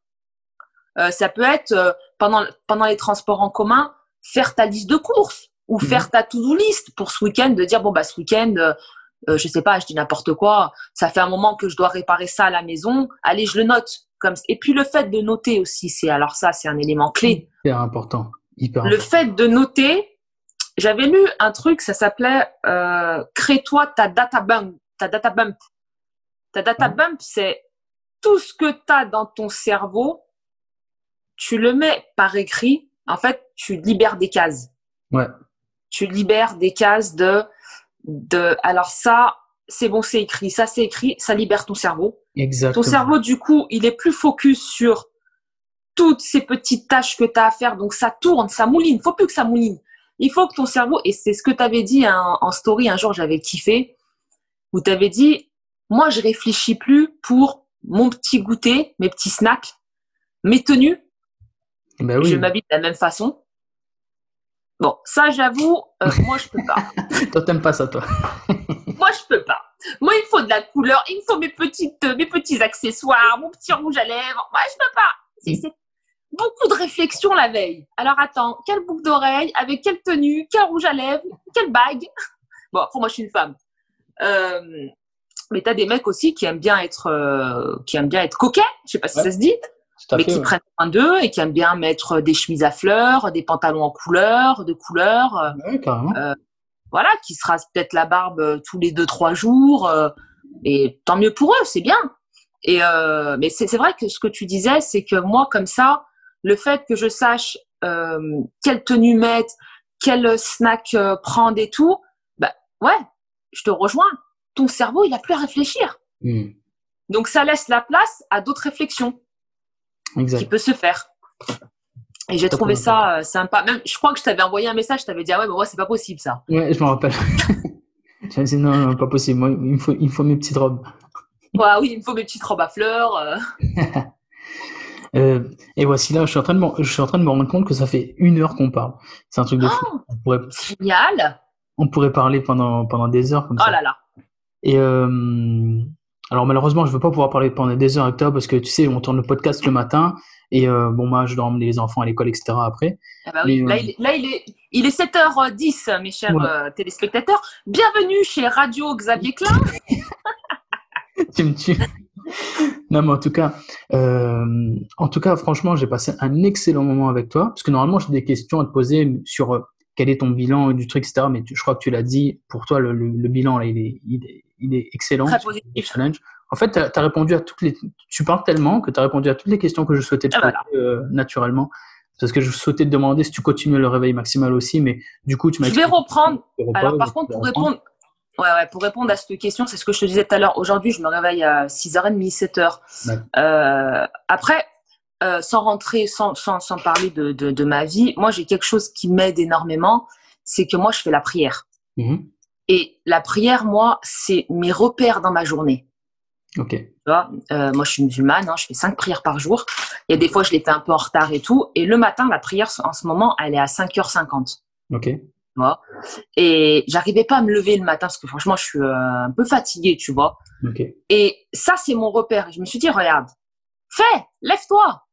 B: Euh, ça peut être euh, pendant, pendant les transports en commun, faire ta liste de courses ou mhm. faire ta to-do list pour ce week-end, de dire bon bah ce week-end, euh, euh, je sais pas, je dis n'importe quoi, ça fait un moment que je dois réparer ça à la maison, allez je le note. Comme et puis le fait de noter aussi, c'est alors ça c'est un élément clé.
A: Hyper important. Hyper
B: le fait de noter, j'avais lu un truc, ça s'appelait euh, Crée-toi ta data bump. Ta data bump, ta data bump c'est tout ce que tu as dans ton cerveau, tu le mets par écrit. En fait, tu libères des cases.
A: Ouais.
B: Tu libères des cases de, de alors ça, c'est bon, c'est écrit, ça c'est écrit, ça libère ton cerveau.
A: Exactement.
B: Ton cerveau, du coup, il est plus focus sur toutes ces petites tâches que tu as à faire. Donc ça tourne, ça mouline. Il faut plus que ça mouline il faut que ton cerveau, et c'est ce que tu avais dit en story un jour, j'avais kiffé, où tu avais dit, moi, je réfléchis plus pour mon petit goûter, mes petits snacks, mes tenues.
A: Ben oui.
B: Je m'habille de la même façon. Bon, ça, j'avoue, euh, [laughs] moi, je peux pas.
A: toi, t'aimes pas ça, toi. [laughs]
B: moi, je peux pas. Moi, il faut de la couleur, il me faut mes petites, mes petits accessoires, mon petit rouge à lèvres. Moi, je peux pas. C'est beaucoup de réflexions la veille. Alors attends, quelle boucle d'oreille, avec quelle tenue, quel rouge à lèvres, quelle bague? [laughs] Bon, pour moi, je suis une femme. Euh, mais tu as des mecs aussi qui aiment bien être, euh, qui aiment bien être coquets, je sais pas si ça se dit, mais qui prennent soin d'eux et qui aiment bien mettre des chemises à fleurs, des pantalons en couleur, de couleur.
A: Euh,
B: voilà, qui se rasent peut-être la barbe tous les deux trois jours. et tant mieux pour eux, c'est bien. Et mais c'est vrai que ce que tu disais, c'est que moi, comme ça, le fait que je sache euh, quelle tenue mettre, quel snack euh, prendre et tout, bah ouais, je te rejoins. Ton cerveau, il a plus à réfléchir. Hmm. Donc ça laisse la place à d'autres réflexions qui peut se faire. Et j'ai trouvé ça euh, sympa. Même, je crois que je t'avais envoyé un message, je t'avais dit ah ouais, mais moi c'est pas possible ça.
A: Ouais, je me rappelle. [laughs] J'avais dit non, non, pas possible. Moi, il me faut, il faut mes petites robes.
B: Ouais, [laughs] oui, il me faut mes petites robes à fleurs.
A: Euh, [laughs] et voici là, je suis, en train de me, je suis en train de me rendre compte que ça fait une heure qu'on parle. C'est un truc de fou.
B: Oh, on pourrait, génial.
A: On pourrait parler pendant, pendant des heures comme
B: oh là là.
A: Et euh, alors malheureusement, je veux pas pouvoir parler pendant des heures avec toi parce que tu sais, on tourne le podcast le matin et euh, bon, moi, je dois emmener les enfants à l'école, etc. après.
B: Ah bah oui. là, il, là, il, est, il est 7h10, mes chers téléspectateurs. Bienvenue chez Radio Xavier Klein. [laughs]
A: tu me tues non, mais en tout cas, euh, en tout cas, franchement, j'ai passé un excellent moment avec toi, parce que normalement, j'ai des questions à te poser sur euh, quel est ton bilan du truc, etc. Mais je crois que tu l'as dit, pour toi, le, bilan, là, il est, il est, excellent.
B: Très positif.
A: En fait, tu as, répondu à toutes les. Tu parles tellement que tu as répondu à toutes les questions que je souhaitais te ah, poser euh, naturellement. Parce que je souhaitais te demander si tu continuais le réveil maximal aussi, mais du coup, tu m'as
B: Je vais reprendre. Alors, par contre, pour répondre, Ouais, ouais, pour répondre à cette question, c'est ce que je te disais tout à l'heure. Aujourd'hui, je me réveille à 6h30, 7h. Euh, après, euh, sans rentrer, sans, sans, sans parler de, de, de, ma vie, moi, j'ai quelque chose qui m'aide énormément, c'est que moi, je fais la prière.
A: Mhm.
B: Et la prière, moi, c'est mes repères dans ma journée.
A: Ok. Tu
B: vois, euh, moi, je suis musulmane, hein, je fais cinq prières par jour. Il y a des fois, je les fais un peu en retard et tout. Et le matin, la prière, en ce moment, elle est à 5h50.
A: Ok.
B: Et j'arrivais pas à me lever le matin parce que franchement, je suis euh, un peu fatiguée, tu vois. Et ça, c'est mon repère. Je me suis dit, regarde, fais, lève-toi.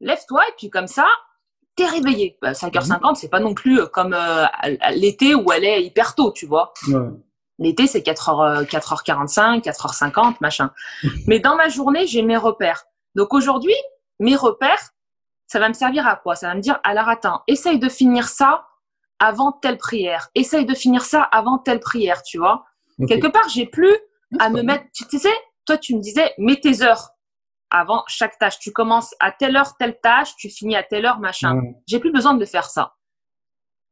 B: Lève-toi et puis comme ça, t'es réveillé. 5h50, bah, c'est pas non plus euh, comme euh, l'été où elle est hyper tôt, tu vois. L'été, c'est 4h, 4h45, 4h50, machin. [laughs] Mais dans ma journée, j'ai mes repères. Donc aujourd'hui, mes repères, ça va me servir à quoi? Ça va me dire, alors attends, essaye de finir ça avant telle prière. Essaye de finir ça avant telle prière, tu vois. Quelque part, j'ai plus à me mettre, tu sais, toi, tu me disais, mets tes heures avant chaque tâche. Tu commences à telle heure, telle tâche, tu finis à telle heure, machin. J'ai plus besoin de faire ça.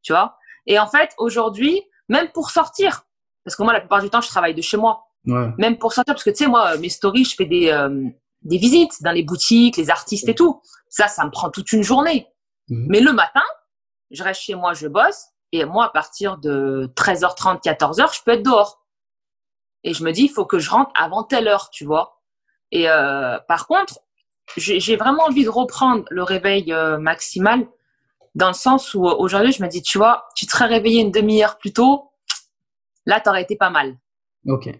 B: Tu vois? Et en fait, aujourd'hui, même pour sortir, parce que moi, la plupart du temps, je travaille de chez moi. Même pour sortir, parce que tu sais, moi, mes stories, je fais des, euh, des visites dans les boutiques, les artistes et tout. Ça, ça me prend toute une journée. Mhm. Mais le matin, je reste chez moi, je bosse. Et moi, à partir de 13h30, 14h, je peux être dehors. Et je me dis, il faut que je rentre avant telle heure, tu vois. Et euh, par contre, j'ai vraiment envie de reprendre le réveil euh, maximal dans le sens où aujourd'hui, je me dis, tu vois, tu te serais réveillé une demi-heure plus tôt, là, tu aurais été pas mal.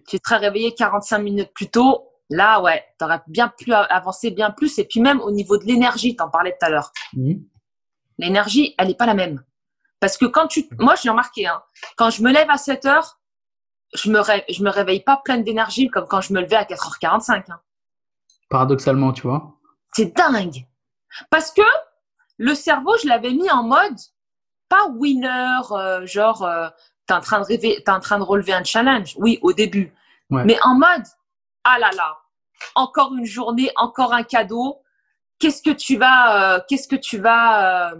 B: Tu te serais réveillé 45 minutes plus tôt, là, ouais, tu aurais bien plus avancé bien plus. Et puis même au niveau de l'énergie, tu en parlais tout à l'heure. Mhm. L'énergie, elle n'est pas la même. Parce que quand tu, moi, j'ai remarqué, hein, quand je me lève à 7 heures, je me, je me réveille pas pleine d'énergie comme quand je me levais à 4h45. Hein.
A: Paradoxalement, tu vois.
B: C'est dingue. Parce que le cerveau, je l'avais mis en mode pas winner, euh, genre euh, tu es, en train de rêver, es en train de relever un challenge. Oui, au début. Mais en mode ah là là, encore une journée, encore un cadeau. Qu'est-ce que tu vas, euh, qu'est-ce que tu vas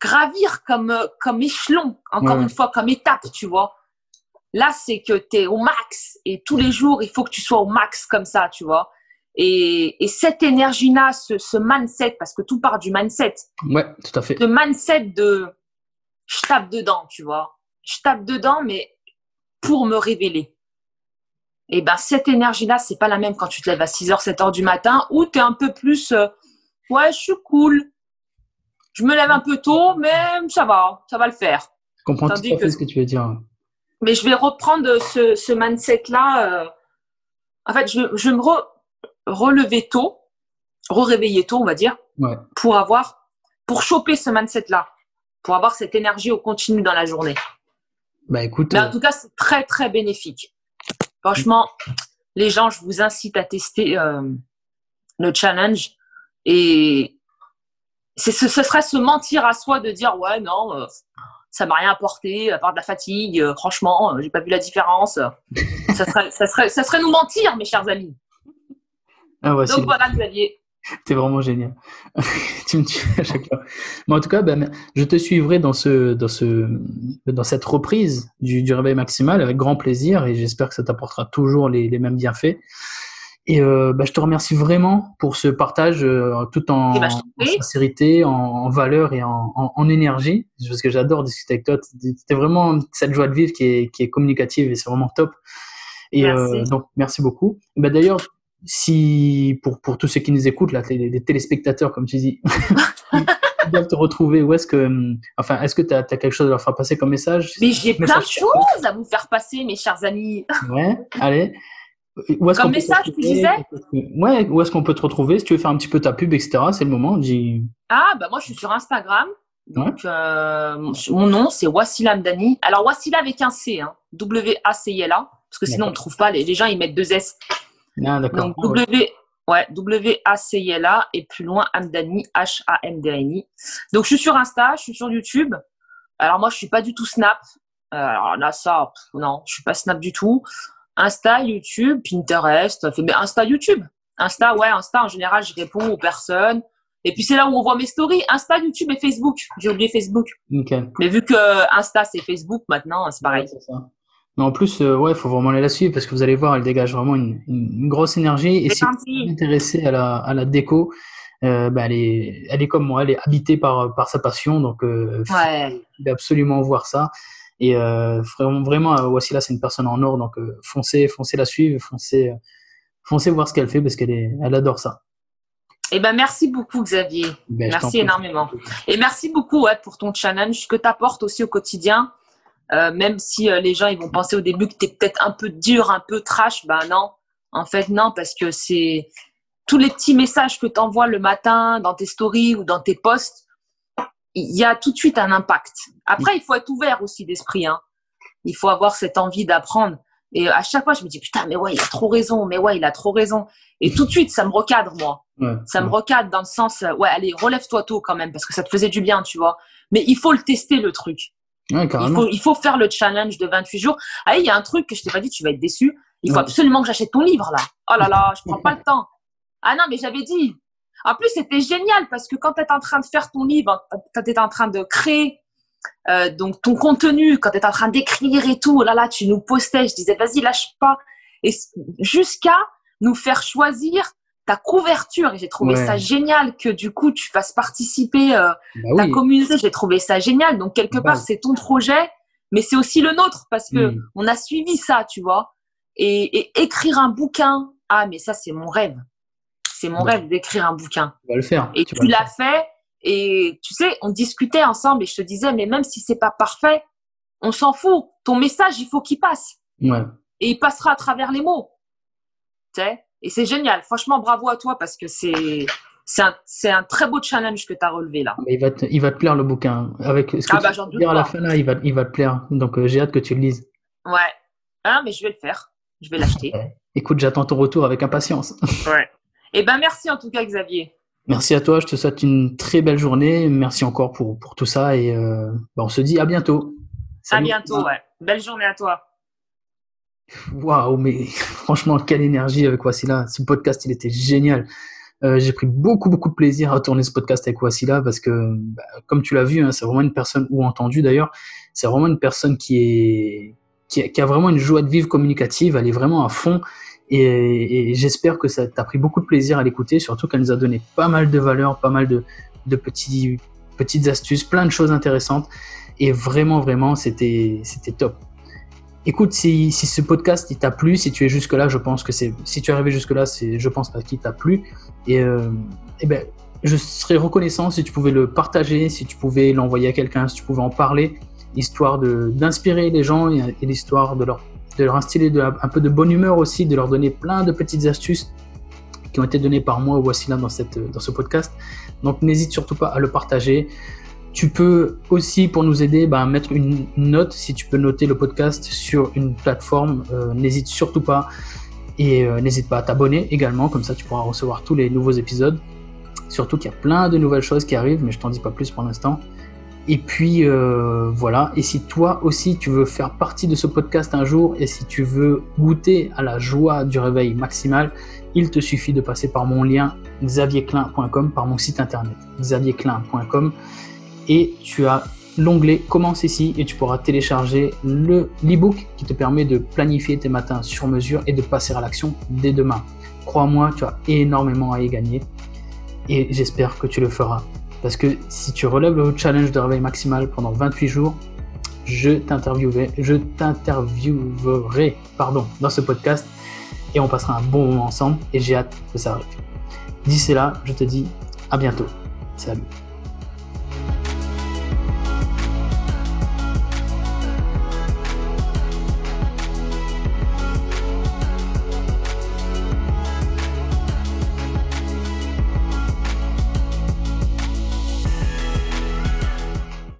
B: gravir comme, comme échelon, encore une fois, comme étape, tu vois. Là, c'est que tu es au max et tous les jours, il faut que tu sois au max comme ça, tu vois. Et, cette énergie-là, ce, mindset, parce que tout part du mindset.
A: Ouais, tout à fait.
B: Le mindset de je tape dedans, tu vois. Je tape dedans, mais pour me révéler. Et ben cette énergie-là, c'est pas la même quand tu te lèves à 6h, 7h du matin, ou tu es un peu plus euh, ouais, je suis cool. Je me lève un peu tôt, mais ça va, ça va le faire.
A: Je comprends tout à fait ce que tu veux dire.
B: Mais je vais reprendre ce, ce mindset-là. Euh, en fait, je, je me relever tôt, re-réveiller tôt, on va dire, pour avoir, pour choper ce mindset-là, pour avoir cette énergie au continu dans la journée.
A: Bah écoute.
B: Mais en euh, tout cas, c'est très très bénéfique. Franchement, les gens, je vous incite à tester euh, le challenge et ce, ce serait se mentir à soi de dire ouais non, ça m'a rien apporté à part de la fatigue. Euh, franchement, euh, j'ai pas vu la différence. [laughs] ça, serait, ça, serait, ça serait nous mentir, mes chers amis.
A: Ah ouais,
B: Donc voilà, Xavier.
A: T'es vraiment génial. [laughs] tu me tues à chaque fois. Mais en tout cas, ben, je te suivrai dans, ce, dans, ce, dans cette reprise du, du réveil maximal avec grand plaisir et j'espère que ça t'apportera toujours les, les mêmes bienfaits. Et euh, bah, je te remercie vraiment pour ce partage euh, tout en, eh ben, sincérité, en, valeur et en, en, énergie. Parce que j'adore discuter avec toi. C'était vraiment cette joie de vivre qui est, qui est communicative et c'est vraiment top. Et euh, donc, merci beaucoup. Bah, D'ailleurs, si pour, pour tous ceux qui nous écoutent, là, les, téléspectateurs, comme tu dis, [laughs] ils doivent te retrouver. Où est-ce que, enfin, est-ce que tu as, quelque chose à leur faire passer comme message?
B: Mais j'ai plein de choses à vous faire passer, mes chers amis.
A: ouais, allez.
B: Où Comme message, tu disais
A: Ouais, où est-ce qu'on peut te retrouver? Si tu veux faire un petit peu ta pub, etc., c'est le moment. Dis...
B: Ah, bah moi, je suis sur Instagram. Donc, euh, mon nom, c'est Wassila Mdani. Alors, Wassila avec un C, hein, W-A-C-I-L-A, parce que sinon, on ne trouve pas. Les, gens, ils mettent deux S.
A: Ah, d'accord.
B: Donc, W, ouais, W-A-C-I-L-A, et plus loin, Amdani, H-A-M-D-N-I. Donc, je suis sur Insta, je suis sur YouTube. Alors, moi, je suis pas du tout Snap. Euh, alors là, ça, non, je suis pas Snap du tout. Insta, YouTube, Pinterest. Mais Insta, YouTube. Insta, ouais, Insta, en général, je réponds aux personnes. Et puis c'est là où on voit mes stories, Insta, YouTube et Facebook. J'ai oublié Facebook. Mais vu que Insta c'est Facebook maintenant, c'est pareil.
A: Mais en plus, euh, ouais, il faut vraiment aller la suivre parce que vous allez voir, elle dégage vraiment une, grosse énergie. Et si vous êtes intéressé à la, à la déco, euh, bah, elle, est, elle est comme moi, elle est habitée par, par sa passion. Donc, euh,
B: ouais.
A: absolument voir ça. Et euh, vraiment, vraiment là c'est une personne en or, donc euh, foncez, foncez la suivre, foncez, euh, foncez voir ce qu'elle fait parce qu'elle est, elle adore ça.
B: Eh ben, merci beaucoup, Xavier. Ben, merci énormément. Et merci beaucoup ouais, pour ton challenge que tu apportes aussi au quotidien. Euh, même si euh, les gens ils vont penser au début que tu es peut-être un peu dur, un peu trash, ben non. En fait, non, parce que c'est tous les petits messages que tu envoies le matin dans tes stories ou dans tes posts, il y a tout de suite un impact. Après, il faut être ouvert aussi d'esprit. Hein. Il faut avoir cette envie d'apprendre. Et à chaque fois, je me dis, putain, mais ouais, il a trop raison, mais ouais, il a trop raison. Et tout de suite, ça me recadre, moi. ça me recadre dans le sens, ouais, allez, relève-toi tôt quand même, parce que ça te faisait du bien, tu vois. Mais il faut le tester, le truc.
A: Ouais,
B: Il faut, il faut faire le challenge de 28 jours. Ah, il y a un truc que je t'ai pas dit, tu vas être déçu. Il faut absolument que j'achète ton livre, là. Oh là là, je prends pas le temps. Ah non, mais j'avais dit. En plus, c'était génial parce que quand tu étais en train de faire ton livre, quand tu étais en train de créer euh, donc ton contenu, quand tu étais en train d'écrire et tout, oh là là, tu nous postais, je disais, vas-y, lâche pas. Et jusqu'à nous faire choisir ta couverture. Et j'ai trouvé
A: Ouais.
B: ça génial que du coup, tu fasses participer euh,
A: Bah
B: ta
A: oui.
B: communauté, j'ai trouvé ça génial. Donc quelque
A: Bah.
B: part, c'est ton projet, mais c'est aussi le nôtre parce que
A: Mm.
B: on a suivi ça, tu vois. Et, et écrire un bouquin, ah mais ça c'est mon rêve. C'est mon
A: Ouais.
B: rêve d'écrire un bouquin.
A: Tu vas le faire.
B: Et
A: tu
B: l'as fait. Et tu sais, on discutait ensemble et je te disais, mais même si c'est pas parfait, on s'en fout. Ton message, il faut qu'il passe.
A: Ouais.
B: Et il passera à travers les mots. Tu sais? Et c'est génial. Franchement, bravo à toi parce que c'est c'est un, c'est un très beau challenge que tu as relevé là.
A: Mais il va te, il va te plaire le bouquin. Avec ce que
B: Ah
A: tu
B: bah,
A: vas
B: j'en doute
A: dire à la fin là, il va, il va te plaire. Donc euh, j'ai hâte que tu le lises.
B: Ouais. Ah, mais je vais le faire. Je vais l'acheter. [laughs]
A: Écoute, j'attends ton retour avec impatience.
B: Ouais. Eh ben, merci en tout cas, Xavier.
A: Merci à toi. Je te souhaite une très belle journée. Merci encore pour, pour tout ça et euh, bah, on se dit à bientôt.
B: À
A: Salut.
B: bientôt, ouais. Belle journée à toi.
A: Waouh, mais [laughs] franchement, quelle énergie avec Wassila. Ce podcast, il était génial. Euh, j'ai pris beaucoup, beaucoup de plaisir à tourner ce podcast avec Wassila parce que, bah, comme tu l'as vu, hein, c'est vraiment une personne, ou entendu d'ailleurs, c'est vraiment une personne qui est, qui a, qui a vraiment une joie de vivre communicative. Elle est vraiment à fond. Et, j'espère que ça t'a pris beaucoup de plaisir à l'écouter, surtout qu'elle nous a donné pas mal de valeurs, pas mal de, petites astuces, plein de choses intéressantes. Et vraiment, vraiment, c'était, top. Écoute, si, ce podcast t'a plu, si tu es jusque là, je pense que c'est, si tu es arrivé jusque là, je pense pas qu'il t'a plu. Et, euh, ben, je serais reconnaissant si tu pouvais le partager, si tu pouvais l'envoyer à quelqu'un, si tu pouvais en parler, histoire d'inspirer les gens et, et l'histoire de leur, de leur instiller un peu de bonne humeur aussi, de leur donner plein de petites astuces qui ont été données par moi ou Wassila dans, dans ce podcast. Donc n'hésite surtout pas à le partager. Tu peux aussi, pour nous aider, bah, mettre une note. Si tu peux noter le podcast sur une plateforme, euh, n'hésite surtout pas. Et euh, n'hésite pas à t'abonner également, comme ça tu pourras recevoir tous les nouveaux épisodes. Surtout qu'il y a plein de nouvelles choses qui arrivent, mais je t'en dis pas plus pour l'instant. Et puis euh, voilà, et si toi aussi tu veux faire partie de ce podcast un jour, et si tu veux goûter à la joie du réveil maximal, il te suffit de passer par mon lien xavierclin.com, par mon site internet xavierclin.com, et tu as l'onglet Commence ici, et tu pourras télécharger le l'ebook qui te permet de planifier tes matins sur mesure et de passer à l'action dès demain. Crois-moi, tu as énormément à y gagner, et j'espère que tu le feras. Parce que si tu relèves le challenge de réveil maximal pendant 28 jours, je t'interviewerai, je t'interviewerai, pardon, dans ce podcast et on passera un bon moment ensemble et j'ai hâte que ça arrive. D'ici là, je te dis à bientôt. Salut.